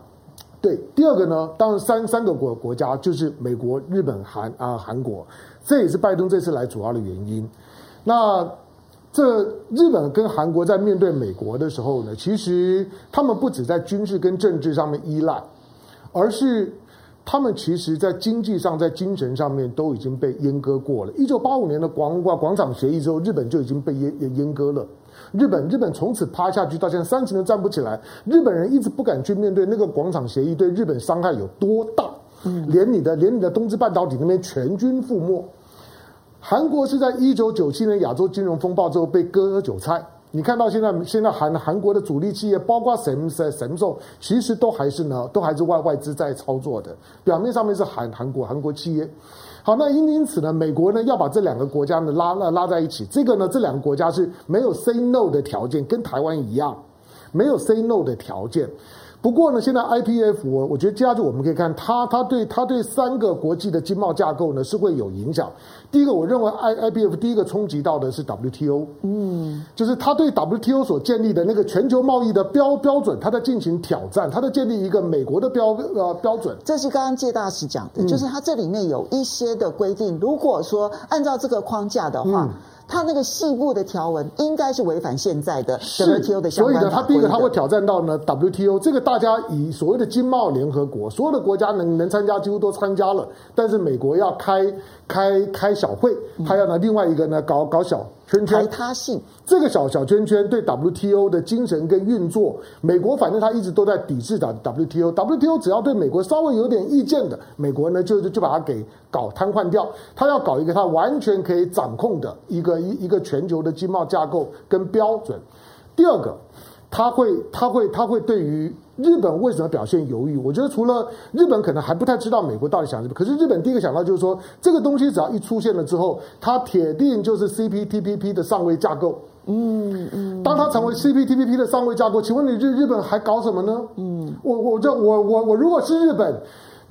对，第二个呢，当然三三个国国家就是美国、日本、韩啊韩国，这也是拜登这次来主要的原因。那。这日本跟韩国在面对美国的时候呢，其实他们不止在军事跟政治上面依赖，而是他们其实在经济上、在精神上面都已经被阉割过了。一九八五年的广广广场协议之后，日本就已经被阉阉割了。日本日本从此趴下去，到现在三十年站不起来。日本人一直不敢去面对那个广场协议对日本伤害有多大，连你的连你的东芝半导体那边全军覆没。韩国是在一九九七年亚洲金融风暴之后被割韭菜。你看到现在，现在韩韩国的主力企业，包括什么什么什么、其实都还是呢，都还是外外资在操作的。表面上面是韩韩国韩国企业。好，那因因此呢，美国呢要把这两个国家呢拉拉拉在一起。这个呢，这两个国家是没有 say no 的条件，跟台湾一样，没有 say no 的条件。不过呢，现在 IPF 我我觉得接下去我们可以看它它对它对三个国际的经贸架构呢是会有影响。第一个，我认为 I IPF 第一个冲击到的是 WTO，嗯，就是它对 WTO 所建立的那个全球贸易的标标准，它在进行挑战，它在建立一个美国的标呃标准。这是刚刚介大使讲的，就是它这里面有一些的规定，如果说按照这个框架的话。嗯它那个细部的条文应该是违反现在的 WTO 的相关。所以呢，它第一个它会挑战到呢 WTO 这个大家以所谓的经贸联合国，所有的国家能能参加几乎都参加了，但是美国要开开开小会，还要呢另外一个呢搞搞小。圈圈，排他性，这个小小圈圈对 WTO 的精神跟运作，美国反正他一直都在抵制的 WTO。WTO 只要对美国稍微有点意见的，美国呢就就把它给搞瘫痪掉。他要搞一个他完全可以掌控的一个一一个全球的经贸架构跟标准。第二个，他会他会他会对于。日本为什么表现犹豫？我觉得除了日本可能还不太知道美国到底想什么，可是日本第一个想到就是说，这个东西只要一出现了之后，它铁定就是 CPTPP 的上位架构。嗯嗯。当它成为 CPTPP 的上位架构，请问你日日本还搞什么呢？嗯，我我这我我我如果是日本。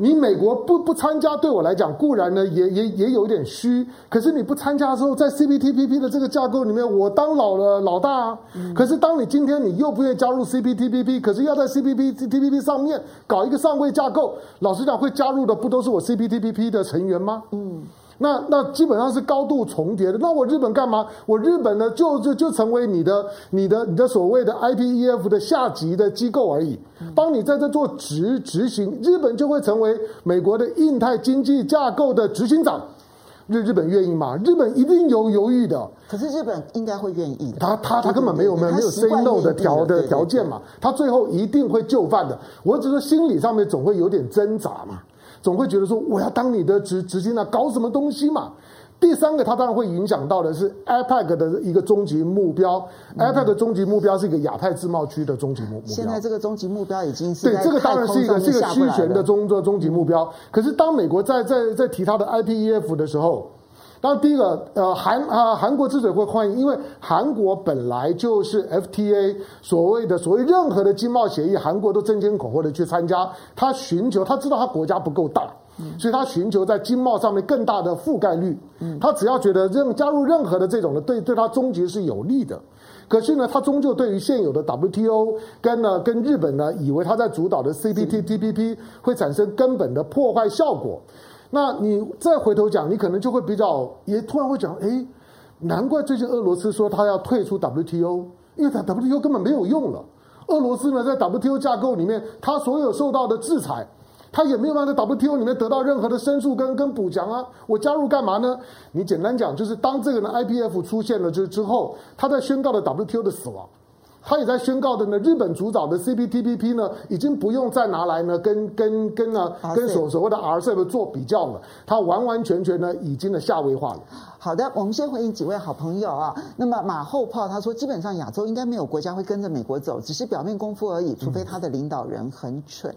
你美国不不参加，对我来讲固然呢也也也有一点虚，可是你不参加的时候，在 CPTPP 的这个架构里面，我当老了老大啊。嗯、可是当你今天你又不愿意加入 CPTPP，可是要在 CPTPP 上面搞一个上位架构，老实讲，会加入的不都是我 CPTPP 的成员吗？嗯。那那基本上是高度重叠的。那我日本干嘛？我日本呢，就就就成为你的、你的、你的所谓的 IPEF 的下级的机构而已，帮你在这做执执行。日本就会成为美国的印太经济架构的执行长。日日本愿意吗？日本一定有犹豫的。可是日本应该会愿意的。他他他根本没有没有没有 say no 的条的条件嘛。他最后一定会就范的。我只是心理上面总会有点挣扎嘛。总会觉得说，我要当你的执执行长，搞什么东西嘛？第三个，它当然会影响到的是 APEC 的一个终极目标。嗯、APEC 的终极目标是一个亚太自贸区的终极目目标。现在这个终极目标已经是对这个当然是一个是一个虚悬的终的终极目标。可是当美国在在在提它的 IPEF 的时候。当然，第一个，呃，韩啊，韩国之所以会欢迎，因为韩国本来就是 FTA 所谓的所谓任何的经贸协议，韩国都争先恐后的去参加。他寻求，他知道他国家不够大，所以他寻求在经贸上面更大的覆盖率。他只要觉得任加入任何的这种的，对对他终极是有利的。可是呢，他终究对于现有的 WTO 跟呢跟日本呢，以为他在主导的 CPTPP 会产生根本的破坏效果。那你再回头讲，你可能就会比较，也突然会讲，哎，难怪最近俄罗斯说他要退出 WTO，因为他 WTO 根本没有用了。俄罗斯呢，在 WTO 架构里面，他所有受到的制裁，他也没有办法在 WTO 里面得到任何的申诉跟跟补强啊。我加入干嘛呢？你简单讲，就是当这个呢 IPF 出现了之之后，他在宣告了 WTO 的死亡。他也在宣告的呢，日本主导的 CPTPP 呢，已经不用再拿来呢跟跟跟呢跟所所谓的 RCEP 做比较了，它完完全全呢已经的下位化了。好的，我们先回应几位好朋友啊。那么马后炮他说，基本上亚洲应该没有国家会跟着美国走，只是表面功夫而已，除非他的领导人很蠢。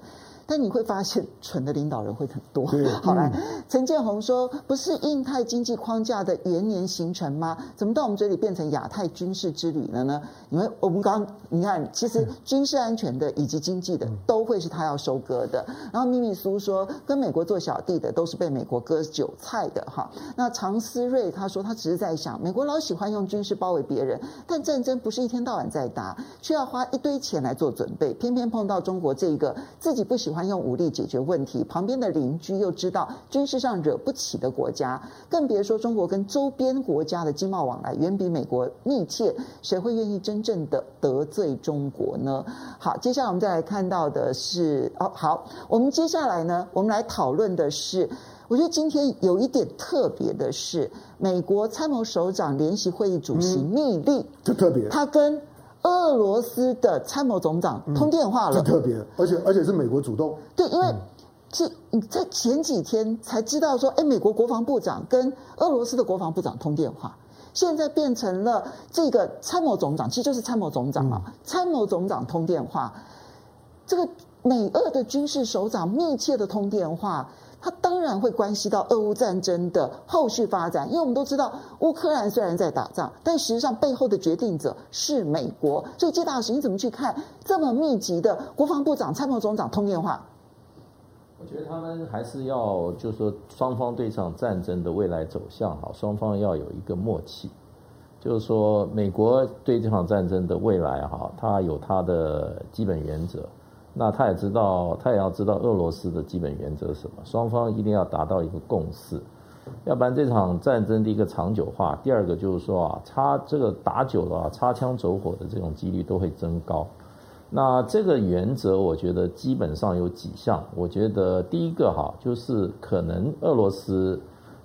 但你会发现，蠢的领导人会很多。好来，陈建宏说：“不是印太经济框架的延年形成吗？怎么到我们嘴里变成亚太军事之旅了呢？因为我们刚刚你看，其实军事安全的以及经济的都会是他要收割的。然后秘密苏说，跟美国做小弟的都是被美国割韭菜的哈。那常思睿他说，他只是在想，美国老喜欢用军事包围别人，但战争不是一天到晚在打，却要花一堆钱来做准备，偏偏碰到中国这一个自己不喜欢。”用武力解决问题，旁边的邻居又知道军事上惹不起的国家，更别说中国跟周边国家的经贸往来远比美国密切，谁会愿意真正的得罪中国呢？好，接下来我们再来看到的是哦，好，我们接下来呢，我们来讨论的是，我觉得今天有一点特别的是，美国参谋首长联席会议主席密利，这、嗯、特别，他跟。俄罗斯的参谋总长通电话了，这、嗯、特别，而且而且是美国主动。对，因为是你在前几天才知道说，哎，美国国防部长跟俄罗斯的国防部长通电话，现在变成了这个参谋总长，其实就是参谋总长嘛，参谋总长通电话，这个美俄的军事首长密切的通电话。它当然会关系到俄乌战争的后续发展，因为我们都知道，乌克兰虽然在打仗，但实际上背后的决定者是美国。所以，谢大使，你怎么去看这么密集的国防部长、参谋总长通电话？我觉得他们还是要，就是说，双方对这场战争的未来走向，哈，双方要有一个默契。就是说，美国对这场战争的未来，哈，他有他的基本原则。那他也知道，他也要知道俄罗斯的基本原则是什么。双方一定要达到一个共识，要不然这场战争的一个长久化。第二个就是说啊，擦这个打久了啊，擦枪走火的这种几率都会增高。那这个原则，我觉得基本上有几项。我觉得第一个哈，就是可能俄罗斯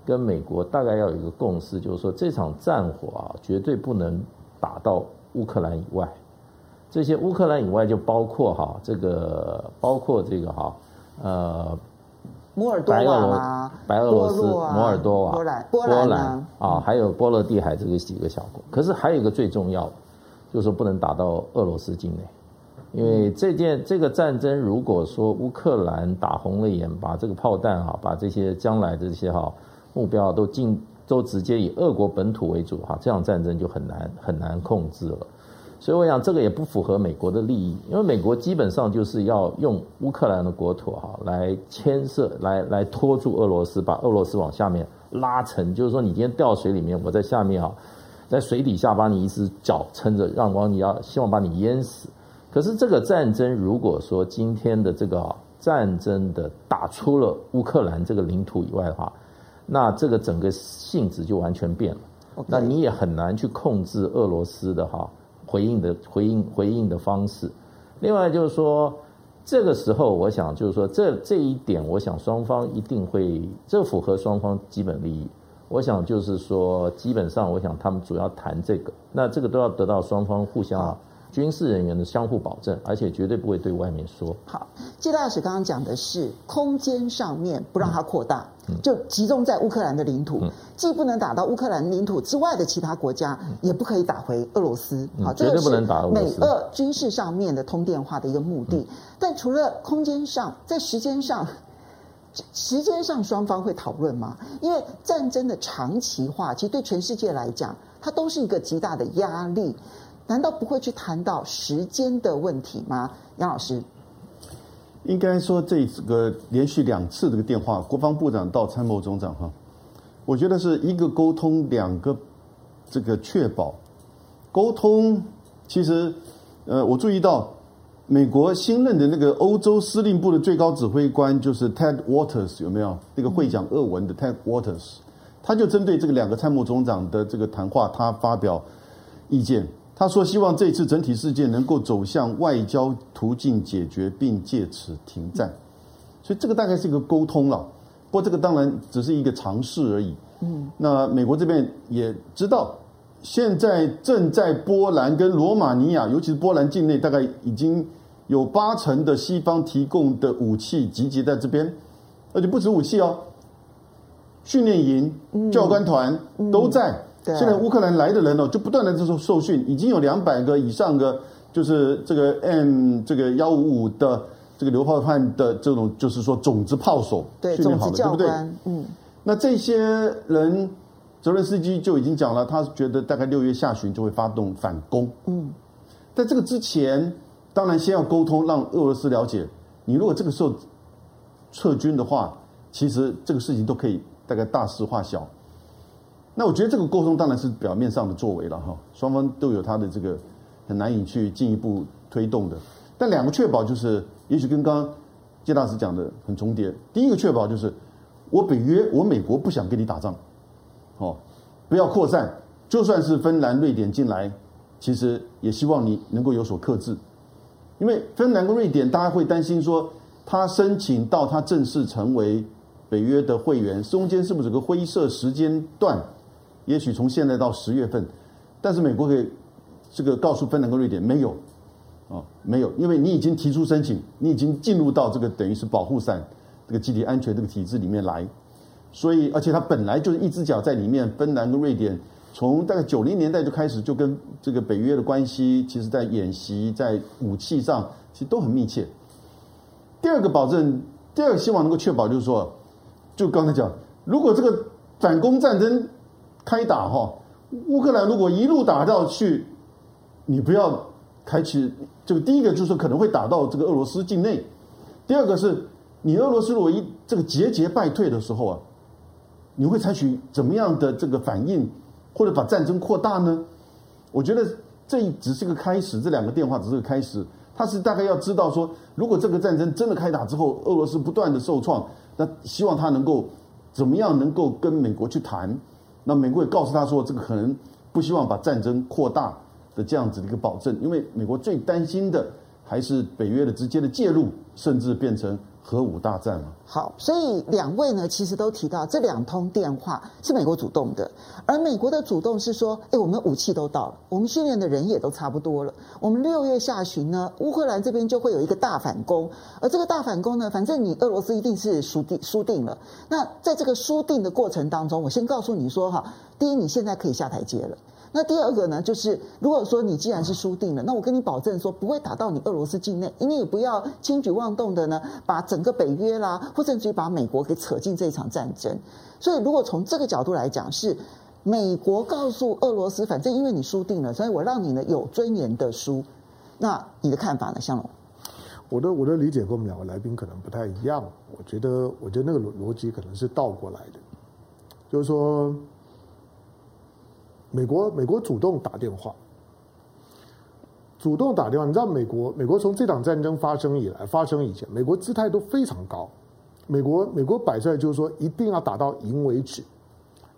跟美国大概要有一个共识，就是说这场战火啊，绝对不能打到乌克兰以外。这些乌克兰以外就包括哈这个包括这个哈呃摩尔多瓦、白俄罗斯、摩尔多瓦、波兰、波兰啊，还有波罗的海这个几个小国。可是还有一个最重要的，就是说不能打到俄罗斯境内，因为这件这个战争，如果说乌克兰打红了眼，把这个炮弹啊，把这些将来的这些哈目标都进都直接以俄国本土为主哈，这场战争就很难很难控制了。所以我想，这个也不符合美国的利益，因为美国基本上就是要用乌克兰的国土哈来牵涉，来来拖住俄罗斯，把俄罗斯往下面拉沉。就是说，你今天掉水里面，我在下面啊，在水底下把你一只脚撑着，让光你要希望把你淹死。可是这个战争，如果说今天的这个啊战争的打出了乌克兰这个领土以外的话，那这个整个性质就完全变了。那你也很难去控制俄罗斯的哈。回应的回应回应的方式，另外就是说，这个时候我想就是说，这这一点，我想双方一定会，这符合双方基本利益。我想就是说，基本上我想他们主要谈这个，那这个都要得到双方互相。军事人员的相互保证，而且绝对不会对外面说。好，谢大使刚刚讲的是空间上面不让它扩大，嗯、就集中在乌克兰的领土，嗯、既不能打到乌克兰领土之外的其他国家，嗯、也不可以打回俄罗斯。好，绝对不能打俄罗斯。美俄军事上面的通电话的一个目的，嗯、但除了空间上，在时间上，时间上双方会讨论吗？因为战争的长期化，其实对全世界来讲，它都是一个极大的压力。难道不会去谈到时间的问题吗？杨老师，应该说这个连续两次这个电话，国防部长到参谋总长哈，我觉得是一个沟通，两个这个确保沟通。其实，呃，我注意到美国新任的那个欧洲司令部的最高指挥官就是 Ted Waters 有没有？那个会讲俄文的 Ted Waters，他就针对这个两个参谋总长的这个谈话，他发表意见。他说：“希望这次整体事件能够走向外交途径解决，并借此停战。所以这个大概是一个沟通了。不过这个当然只是一个尝试而已。嗯，那美国这边也知道，现在正在波兰跟罗马尼亚，尤其是波兰境内，大概已经有八成的西方提供的武器集结在这边，而且不止武器哦，训练营、教官团都在。”现在乌克兰来的人呢，就不断的这种受训，已经有两百个以上的，就是这个 M 这个幺五五的这个榴炮弹的这种，就是说种子炮手训练好了，对不对？嗯。那这些人，泽伦斯基就已经讲了，他觉得大概六月下旬就会发动反攻。嗯。在这个之前，当然先要沟通，让俄罗斯了解，你如果这个时候撤军的话，其实这个事情都可以大概大事化小。那我觉得这个沟通当然是表面上的作为了哈，双方都有他的这个很难以去进一步推动的。但两个确保就是，也许跟刚刚谢大使讲的很重叠。第一个确保就是，我北约我美国不想跟你打仗，哦，不要扩散，就算是芬兰、瑞典进来，其实也希望你能够有所克制，因为芬兰跟瑞典大家会担心说，他申请到他正式成为北约的会员，中间是不是有个灰色时间段？也许从现在到十月份，但是美国可以这个告诉芬兰跟瑞典没有，啊，没有，因为你已经提出申请，你已经进入到这个等于是保护伞这个集体安全这个体制里面来，所以而且它本来就是一只脚在里面，芬兰跟瑞典从大概九零年代就开始就跟这个北约的关系，其实在演习在武器上其实都很密切。第二个保证，第二个希望能够确保就是说，就刚才讲，如果这个反攻战争开打哈，乌克兰如果一路打到去，你不要开启这个第一个就是可能会打到这个俄罗斯境内，第二个是你俄罗斯如果一这个节节败退的时候啊，你会采取怎么样的这个反应，或者把战争扩大呢？我觉得这只是个开始，这两个电话只是个开始。他是大概要知道说，如果这个战争真的开打之后，俄罗斯不断的受创，那希望他能够怎么样能够跟美国去谈？那美国也告诉他说，这个可能不希望把战争扩大的这样子的一个保证，因为美国最担心的还是北约的直接的介入，甚至变成。核武大战嘛，好，所以两位呢，其实都提到这两通电话是美国主动的，而美国的主动是说，哎，我们武器都到了，我们训练的人也都差不多了，我们六月下旬呢，乌克兰这边就会有一个大反攻，而这个大反攻呢，反正你俄罗斯一定是输定输定了。那在这个输定的过程当中，我先告诉你说哈，第一，你现在可以下台阶了。那第二个呢，就是如果说你既然是输定了，那我跟你保证说不会打到你俄罗斯境内，你也不要轻举妄动的呢，把整个北约啦，或甚至于把美国给扯进这一场战争。所以，如果从这个角度来讲，是美国告诉俄罗斯，反正因为你输定了，所以我让你呢有尊严的输。那你的看法呢，向龙？我的我的理解跟我们两个来宾可能不太一样。我觉得，我觉得那个逻逻辑可能是倒过来的，就是说。美国，美国主动打电话，主动打电话。你知道，美国，美国从这场战争发生以来，发生以前，美国姿态都非常高。美国，美国摆出来就是说，一定要打到赢为止，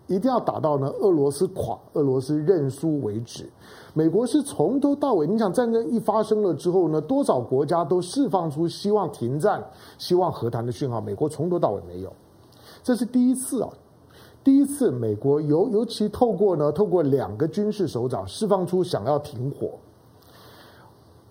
一定要打到呢俄罗斯垮、俄罗斯认输为止。美国是从头到尾，你想战争一发生了之后呢，多少国家都释放出希望停战、希望和谈的讯号，美国从头到尾没有，这是第一次啊。第一次，美国尤尤其透过呢，透过两个军事首长释放出想要停火。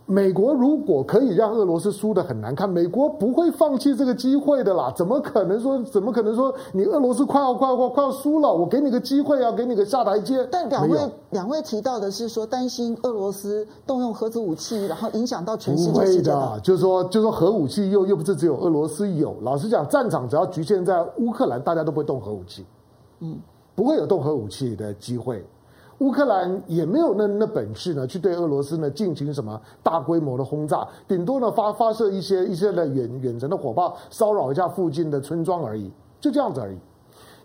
美国如果可以让俄罗斯输得很难看，美国不会放弃这个机会的啦。怎么可能说？怎么可能说你俄罗斯快要快要快要输了，我给你个机会，要给你个下台阶？但两位两位提到的是说，担心俄罗斯动用核子武器，然后影响到全世界。不会的，就是说，就是说核武器又又不是只有俄罗斯有。老实讲，战场只要局限在乌克兰，大家都不会动核武器。嗯，不会有动核武器的机会，乌克兰也没有那那本事呢，去对俄罗斯呢进行什么大规模的轰炸，顶多呢发发射一些一些的远远程的火炮，骚扰一下附近的村庄而已，就这样子而已。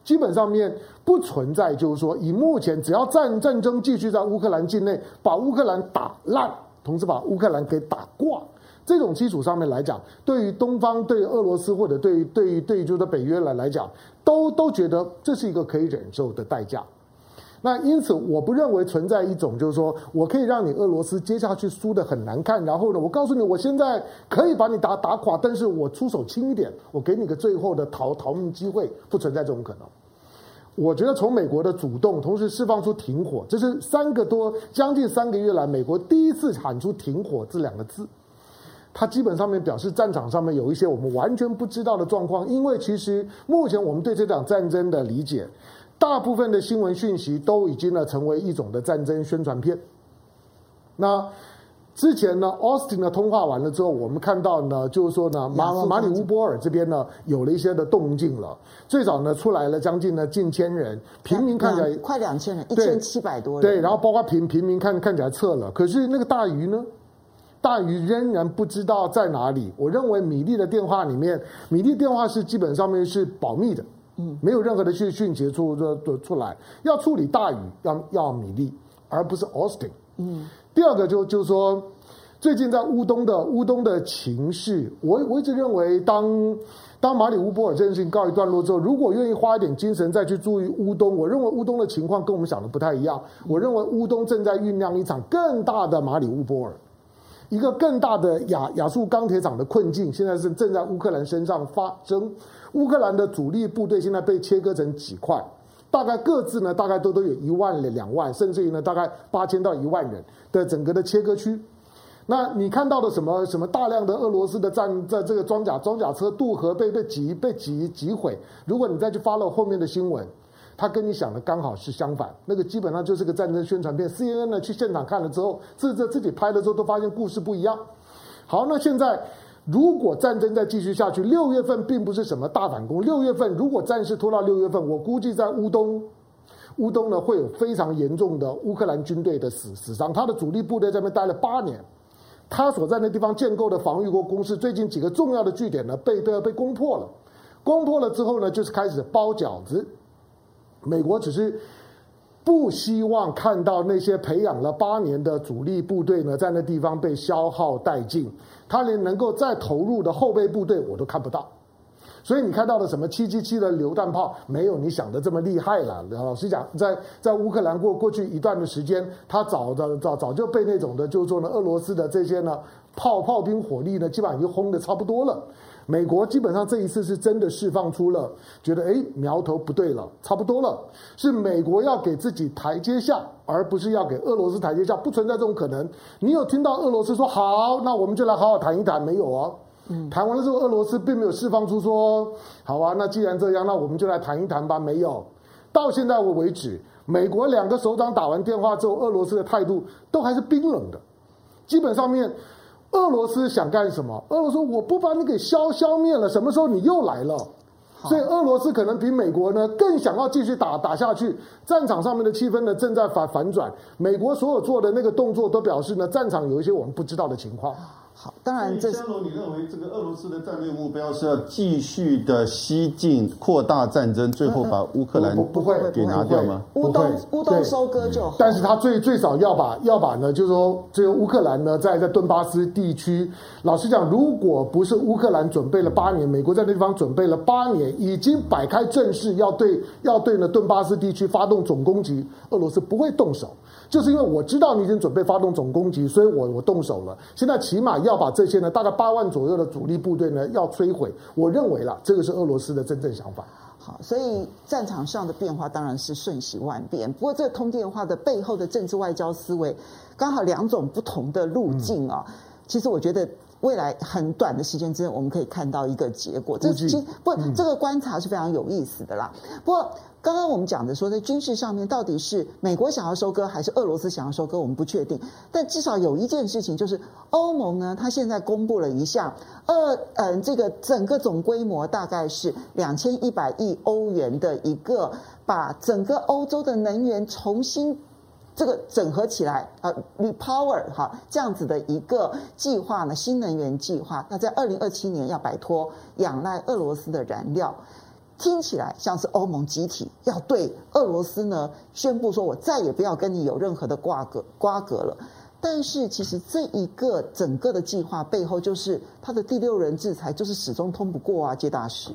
基本上面不存在，就是说以目前只要战战争继续在乌克兰境内，把乌克兰打烂，同时把乌克兰给打挂。这种基础上面来讲，对于东方、对于俄罗斯或者对于对于对于就是北约来来讲，都都觉得这是一个可以忍受的代价。那因此，我不认为存在一种就是说我可以让你俄罗斯接下去输得很难看，然后呢，我告诉你，我现在可以把你打打垮，但是我出手轻一点，我给你个最后的逃逃命机会，不存在这种可能。我觉得从美国的主动，同时释放出停火，这是三个多将近三个月来，美国第一次喊出停火这两个字。他基本上面表示，战场上面有一些我们完全不知道的状况，因为其实目前我们对这场战争的理解，大部分的新闻讯息都已经呢成为一种的战争宣传片。那之前呢，Austin 呢通话完了之后，我们看到呢，就是说呢，马马里乌波尔这边呢有了一些的动静了，最早呢出来了将近呢近千人，平民看起来快两千人，一千七百多人，对，然后包括平平民看看起来撤了，可是那个大鱼呢？大鱼仍然不知道在哪里。我认为米粒的电话里面，米粒电话是基本上面是保密的，嗯，没有任何的讯讯息出出出来。要处理大鱼，要要米粒，而不是 Austin。嗯，第二个就就是说，最近在乌东的乌东的情势，我我一直认为，当当马里乌波尔这件事情告一段落之后，如果愿意花一点精神再去注意乌东，我认为乌东的情况跟我们想的不太一样。我认为乌东正在酝酿一场更大的马里乌波尔。一个更大的亚亚速钢铁厂的困境，现在是正在乌克兰身上发生。乌克兰的主力部队现在被切割成几块，大概各自呢，大概都都有一万两万，甚至于呢，大概八千到一万人的整个的切割区。那你看到的什么什么大量的俄罗斯的战在这个装甲装甲车渡河被被挤被挤挤毁？如果你再去 follow 后面的新闻。他跟你想的刚好是相反，那个基本上就是个战争宣传片。CNN 呢去现场看了之后，自自自己拍了之后，都发现故事不一样。好，那现在如果战争再继续下去，六月份并不是什么大反攻。六月份如果战事拖到六月份，我估计在乌东，乌东呢会有非常严重的乌克兰军队的死死伤。他的主力部队在那边待了八年，他所在的地方建构的防御国工事，最近几个重要的据点呢被被被攻破了。攻破了之后呢，就是开始包饺子。美国只是。不希望看到那些培养了八年的主力部队呢，在那地方被消耗殆尽，他连能够再投入的后备部队我都看不到，所以你看到的什么七七七的榴弹炮，没有你想的这么厉害了。老实讲，在在乌克兰过过去一段的时间，他早早早早就被那种的，就是说呢，俄罗斯的这些呢炮炮兵火力呢，基本上已经轰得差不多了。美国基本上这一次是真的释放出了，觉得诶苗头不对了，差不多了，是美国要给自己台阶下，而不是要给俄罗斯台阶下，不存在这种可能。你有听到俄罗斯说好，那我们就来好好谈一谈？没有啊？嗯，谈完了之后，俄罗斯并没有释放出说好啊，那既然这样，那我们就来谈一谈吧？没有，到现在为止，美国两个首长打完电话之后，俄罗斯的态度都还是冰冷的，基本上面。俄罗斯想干什么？俄罗斯我不把你给消消灭了，什么时候你又来了？所以俄罗斯可能比美国呢更想要继续打打下去。战场上面的气氛呢正在反反转，美国所有做的那个动作都表示呢战场有一些我们不知道的情况。好，当然这，这。佳龙，你认为这个俄罗斯的战略目标是要继续的西进、扩大战争，最后把乌克兰不会给拿掉吗？乌东乌东收割就好。但是他最最少要把要把呢，就是说这个乌克兰呢，在在顿巴斯地区，老实讲，如果不是乌克兰准备了八年，美国在那地方准备了八年，已经摆开阵势要对要对呢顿巴斯地区发动总攻击，俄罗斯不会动手。就是因为我知道你已经准备发动总攻击，所以我我动手了。现在起码要把这些呢，大概八万左右的主力部队呢，要摧毁。我认为啦，这个是俄罗斯的真正想法。好，所以战场上的变化当然是瞬息万变。不过，这个通电话的背后的政治外交思维，刚好两种不同的路径啊。嗯、其实我觉得。未来很短的时间之内，我们可以看到一个结果。这其实不，这个观察是非常有意思的啦。不过，刚刚我们讲的说，在军事上面到底是美国想要收割，还是俄罗斯想要收割，我们不确定。但至少有一件事情，就是欧盟呢，它现在公布了一项，呃，嗯，这个整个总规模大概是两千一百亿欧元的一个，把整个欧洲的能源重新。这个整合起来啊，repower 哈，这样子的一个计划呢，新能源计划，那在二零二七年要摆脱仰赖俄罗斯的燃料，听起来像是欧盟集体要对俄罗斯呢宣布说，我再也不要跟你有任何的瓜葛瓜葛了。但是其实这一个整个的计划背后，就是他的第六轮制裁就是始终通不过啊，接大师。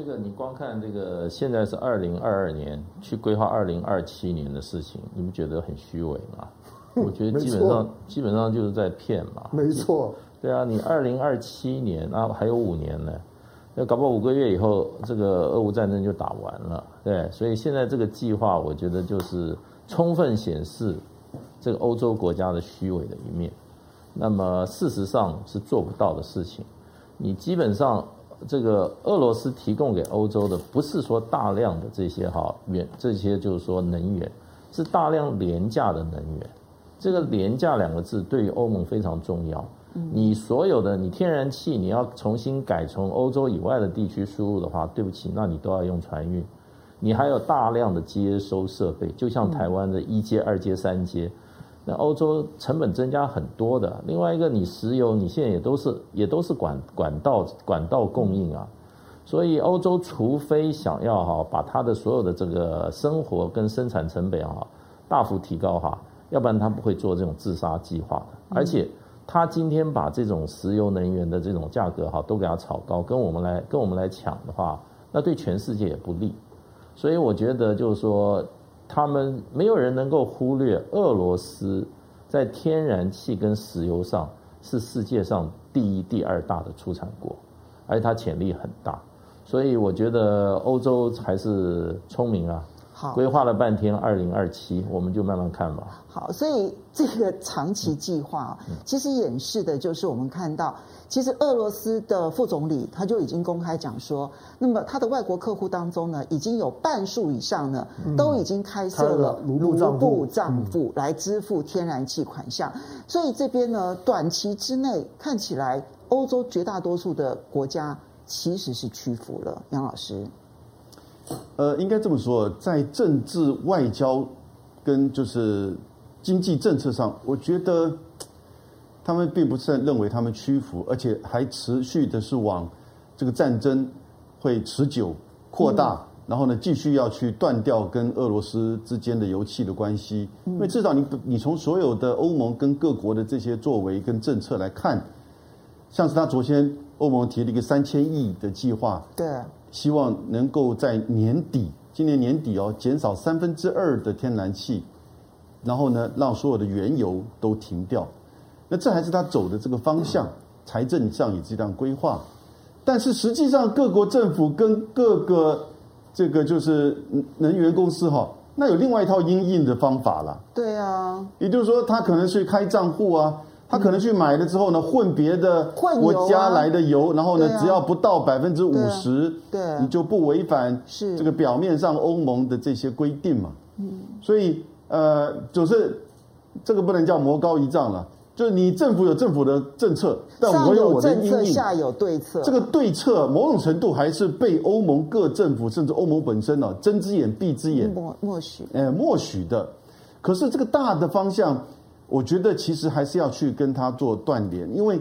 这个你光看这个，现在是二零二二年去规划二零二七年的事情，你不觉得很虚伪吗？我觉得基本上基本上就是在骗嘛。没错。对啊，你二零二七年啊还有五年呢，那搞不好五个月以后这个俄乌战争就打完了。对，所以现在这个计划，我觉得就是充分显示这个欧洲国家的虚伪的一面。那么事实上是做不到的事情，你基本上。这个俄罗斯提供给欧洲的不是说大量的这些哈原，这些就是说能源，是大量廉价的能源。这个廉价两个字对于欧盟非常重要。你所有的你天然气你要重新改从欧洲以外的地区输入的话，对不起，那你都要用船运。你还有大量的接收设备，就像台湾的一阶、二阶、三阶。那欧洲成本增加很多的，另外一个你石油你现在也都是也都是管管道管道供应啊，所以欧洲除非想要哈把它的所有的这个生活跟生产成本哈大幅提高哈，要不然他不会做这种自杀计划的。而且他今天把这种石油能源的这种价格哈都给它炒高，跟我们来跟我们来抢的话，那对全世界也不利。所以我觉得就是说。他们没有人能够忽略俄罗斯在天然气跟石油上是世界上第一、第二大的出产国，而且它潜力很大，所以我觉得欧洲还是聪明啊。好，规划了半天，二零二七，我们就慢慢看吧。好，所以这个长期计划，其实演示的就是我们看到，其实俄罗斯的副总理他就已经公开讲说，那么他的外国客户当中呢，已经有半数以上呢，都已经开设了卢布账户来支付天然气款项。所以这边呢，短期之内看起来，欧洲绝大多数的国家其实是屈服了。杨老师。呃，应该这么说，在政治外交跟就是经济政策上，我觉得他们并不是认为他们屈服，而且还持续的是往这个战争会持久扩大，嗯、然后呢，继续要去断掉跟俄罗斯之间的油气的关系。因为至少你你从所有的欧盟跟各国的这些作为跟政策来看，像是他昨天欧盟提了一个三千亿的计划，对。希望能够在年底，今年年底哦，减少三分之二的天然气，然后呢，让所有的原油都停掉。那这还是他走的这个方向，财政上也是这样规划。但是实际上，各国政府跟各个这个就是能源公司哈，那有另外一套因应的方法了。对啊，也就是说，他可能去开账户啊。他可能去买了之后呢，混别的国家来的油，然后呢，啊、只要不到百分之五十，对，你就不违反这个表面上欧盟的这些规定嘛。嗯，所以呃，就是这个不能叫魔高一丈了，就是你政府有政府的政策，但我有我的因应，下有对策。这个对策某种程度还是被欧盟各政府甚至欧盟本身呢、啊，睁只眼闭只眼，默默许，哎，默许的。可是这个大的方向。我觉得其实还是要去跟他做断联，因为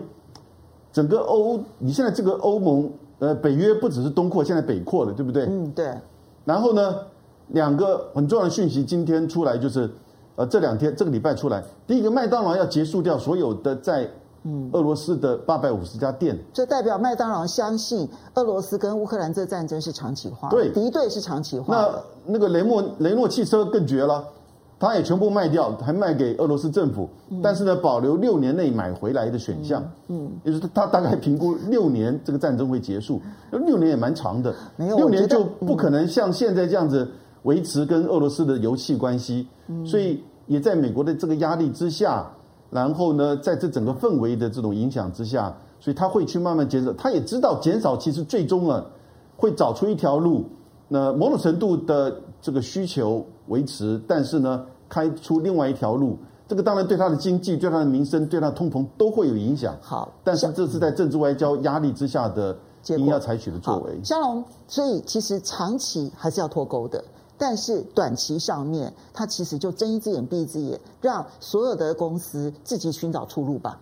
整个欧，你现在这个欧盟，呃，北约不只是东扩，现在北扩了，对不对？嗯，对。然后呢，两个很重要的讯息今天出来，就是呃，这两天这个礼拜出来，第一个，麦当劳要结束掉所有的在嗯俄罗斯的八百五十家店，这代表麦当劳相信俄罗斯跟乌克兰这战争是长期化，对，敌对是长期化。那那个雷诺雷诺汽车更绝了。他也全部卖掉，还卖给俄罗斯政府，但是呢，保留六年内买回来的选项。嗯，也就是他大概评估六年这个战争会结束，六年也蛮长的。没有，六年就不可能像现在这样子维持跟俄罗斯的油气关系。所以也在美国的这个压力之下，然后呢，在这整个氛围的这种影响之下，所以他会去慢慢减少。他也知道减少其实最终啊会找出一条路。那某种程度的这个需求维持，但是呢，开出另外一条路，这个当然对他的经济、对他的民生、对他的通膨都会有影响。好，但是这是在政治外交压力之下的应该要采取的作为。香龙，所以其实长期还是要脱钩的，但是短期上面，他其实就睁一只眼闭一只眼，让所有的公司自己寻找出路吧。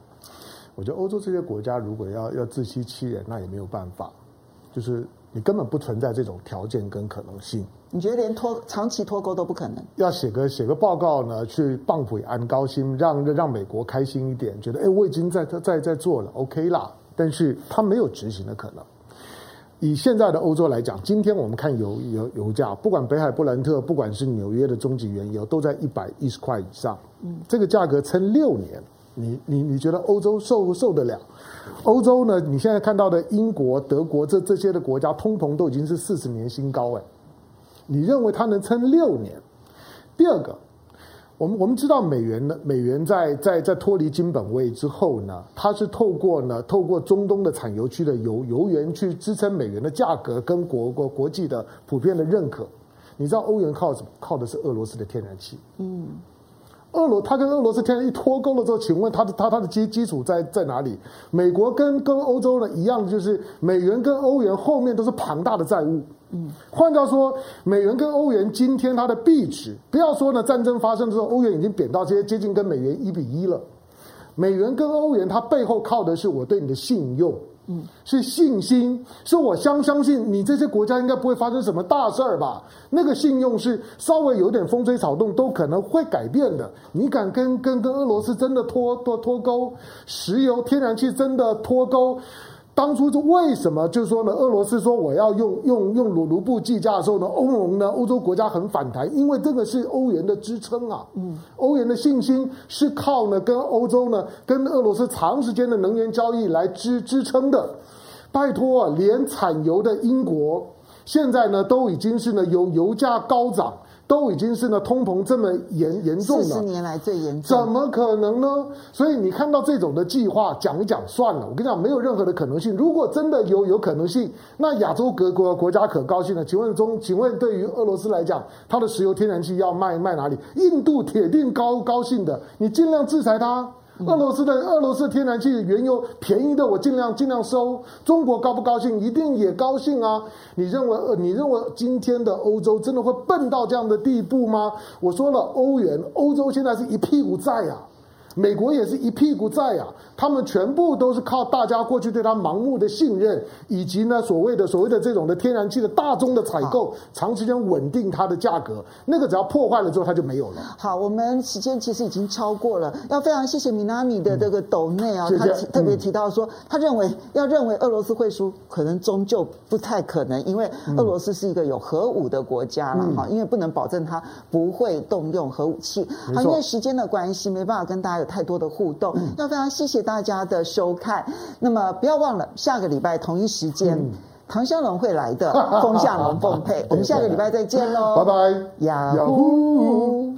我觉得欧洲这些国家如果要要自欺欺人，那也没有办法，就是。你根本不存在这种条件跟可能性。你觉得连脱长期脱钩都不可能？要写个写个报告呢，去放普安高薪，让让美国开心一点，觉得哎，我已经在在在做了，OK 啦。但是他没有执行的可能。以现在的欧洲来讲，今天我们看油油油价，不管北海布兰特，不管是纽约的中级原油，都在一百一十块以上。嗯，这个价格撑六年。你你你觉得欧洲受受得了？欧洲呢？你现在看到的英国、德国这这些的国家，通膨都已经是四十年新高哎。你认为它能撑六年？第二个，我们我们知道美元呢，美元在在在脱离金本位之后呢，它是透过呢透过中东的产油区的油油源去支撑美元的价格跟国国国际的普遍的认可。你知道欧元靠什么？靠的是俄罗斯的天然气。嗯。俄罗，它跟俄罗斯天然气脱钩了之后，请问它的它它的基基础在在哪里？美国跟跟欧洲呢一样，就是美元跟欧元后面都是庞大的债务。嗯，换句话说，美元跟欧元今天它的币值，不要说呢战争发生之后，欧元已经贬到接接近跟美元一比一了。美元跟欧元它背后靠的是我对你的信用。嗯，是信心，是我相相信你这些国家应该不会发生什么大事儿吧？那个信用是稍微有点风吹草动都可能会改变的。你敢跟跟跟俄罗斯真的脱脱脱钩？石油、天然气真的脱钩？当初就为什么就是说呢？俄罗斯说我要用用用卢卢布计价的时候呢，欧盟呢，欧洲国家很反弹，因为这个是欧元的支撑啊。嗯，欧元的信心是靠呢跟欧洲呢跟俄罗斯长时间的能源交易来支支撑的。拜托啊，连产油的英国现在呢都已经是呢油油价高涨。都已经是呢通膨这么严严重了，四十年来最严重，怎么可能呢？所以你看到这种的计划讲一讲算了，我跟你讲没有任何的可能性。如果真的有有可能性，那亚洲各国国家可高兴了。请问中，请问对于俄罗斯来讲，它的石油天然气要卖卖哪里？印度铁定高高兴的，你尽量制裁它。俄罗斯的俄罗斯天然气原油便宜的，我尽量尽量收。中国高不高兴？一定也高兴啊！你认为呃，你认为今天的欧洲真的会笨到这样的地步吗？我说了，欧元，欧洲现在是一屁股债啊。美国也是一屁股债啊，他们全部都是靠大家过去对他盲目的信任，以及呢所谓的所谓的这种的天然气的大宗的采购，长时间稳定它的价格，那个只要破坏了之后，它就没有了。好，我们时间其实已经超过了，要非常谢谢米纳米的这个斗内啊，他特别提到说，他认为要认为俄罗斯会输，可能终究不太可能，因为俄罗斯是一个有核武的国家了哈，因为不能保证它不会动用核武器。好，因为时间的关系，没办法跟大家有。太多的互动，要非常谢谢大家的收看。那么不要忘了，下个礼拜同一时间，嗯、唐湘龙会来的，风向龙凤配。我们下个礼拜再见喽，拜拜，雅虎。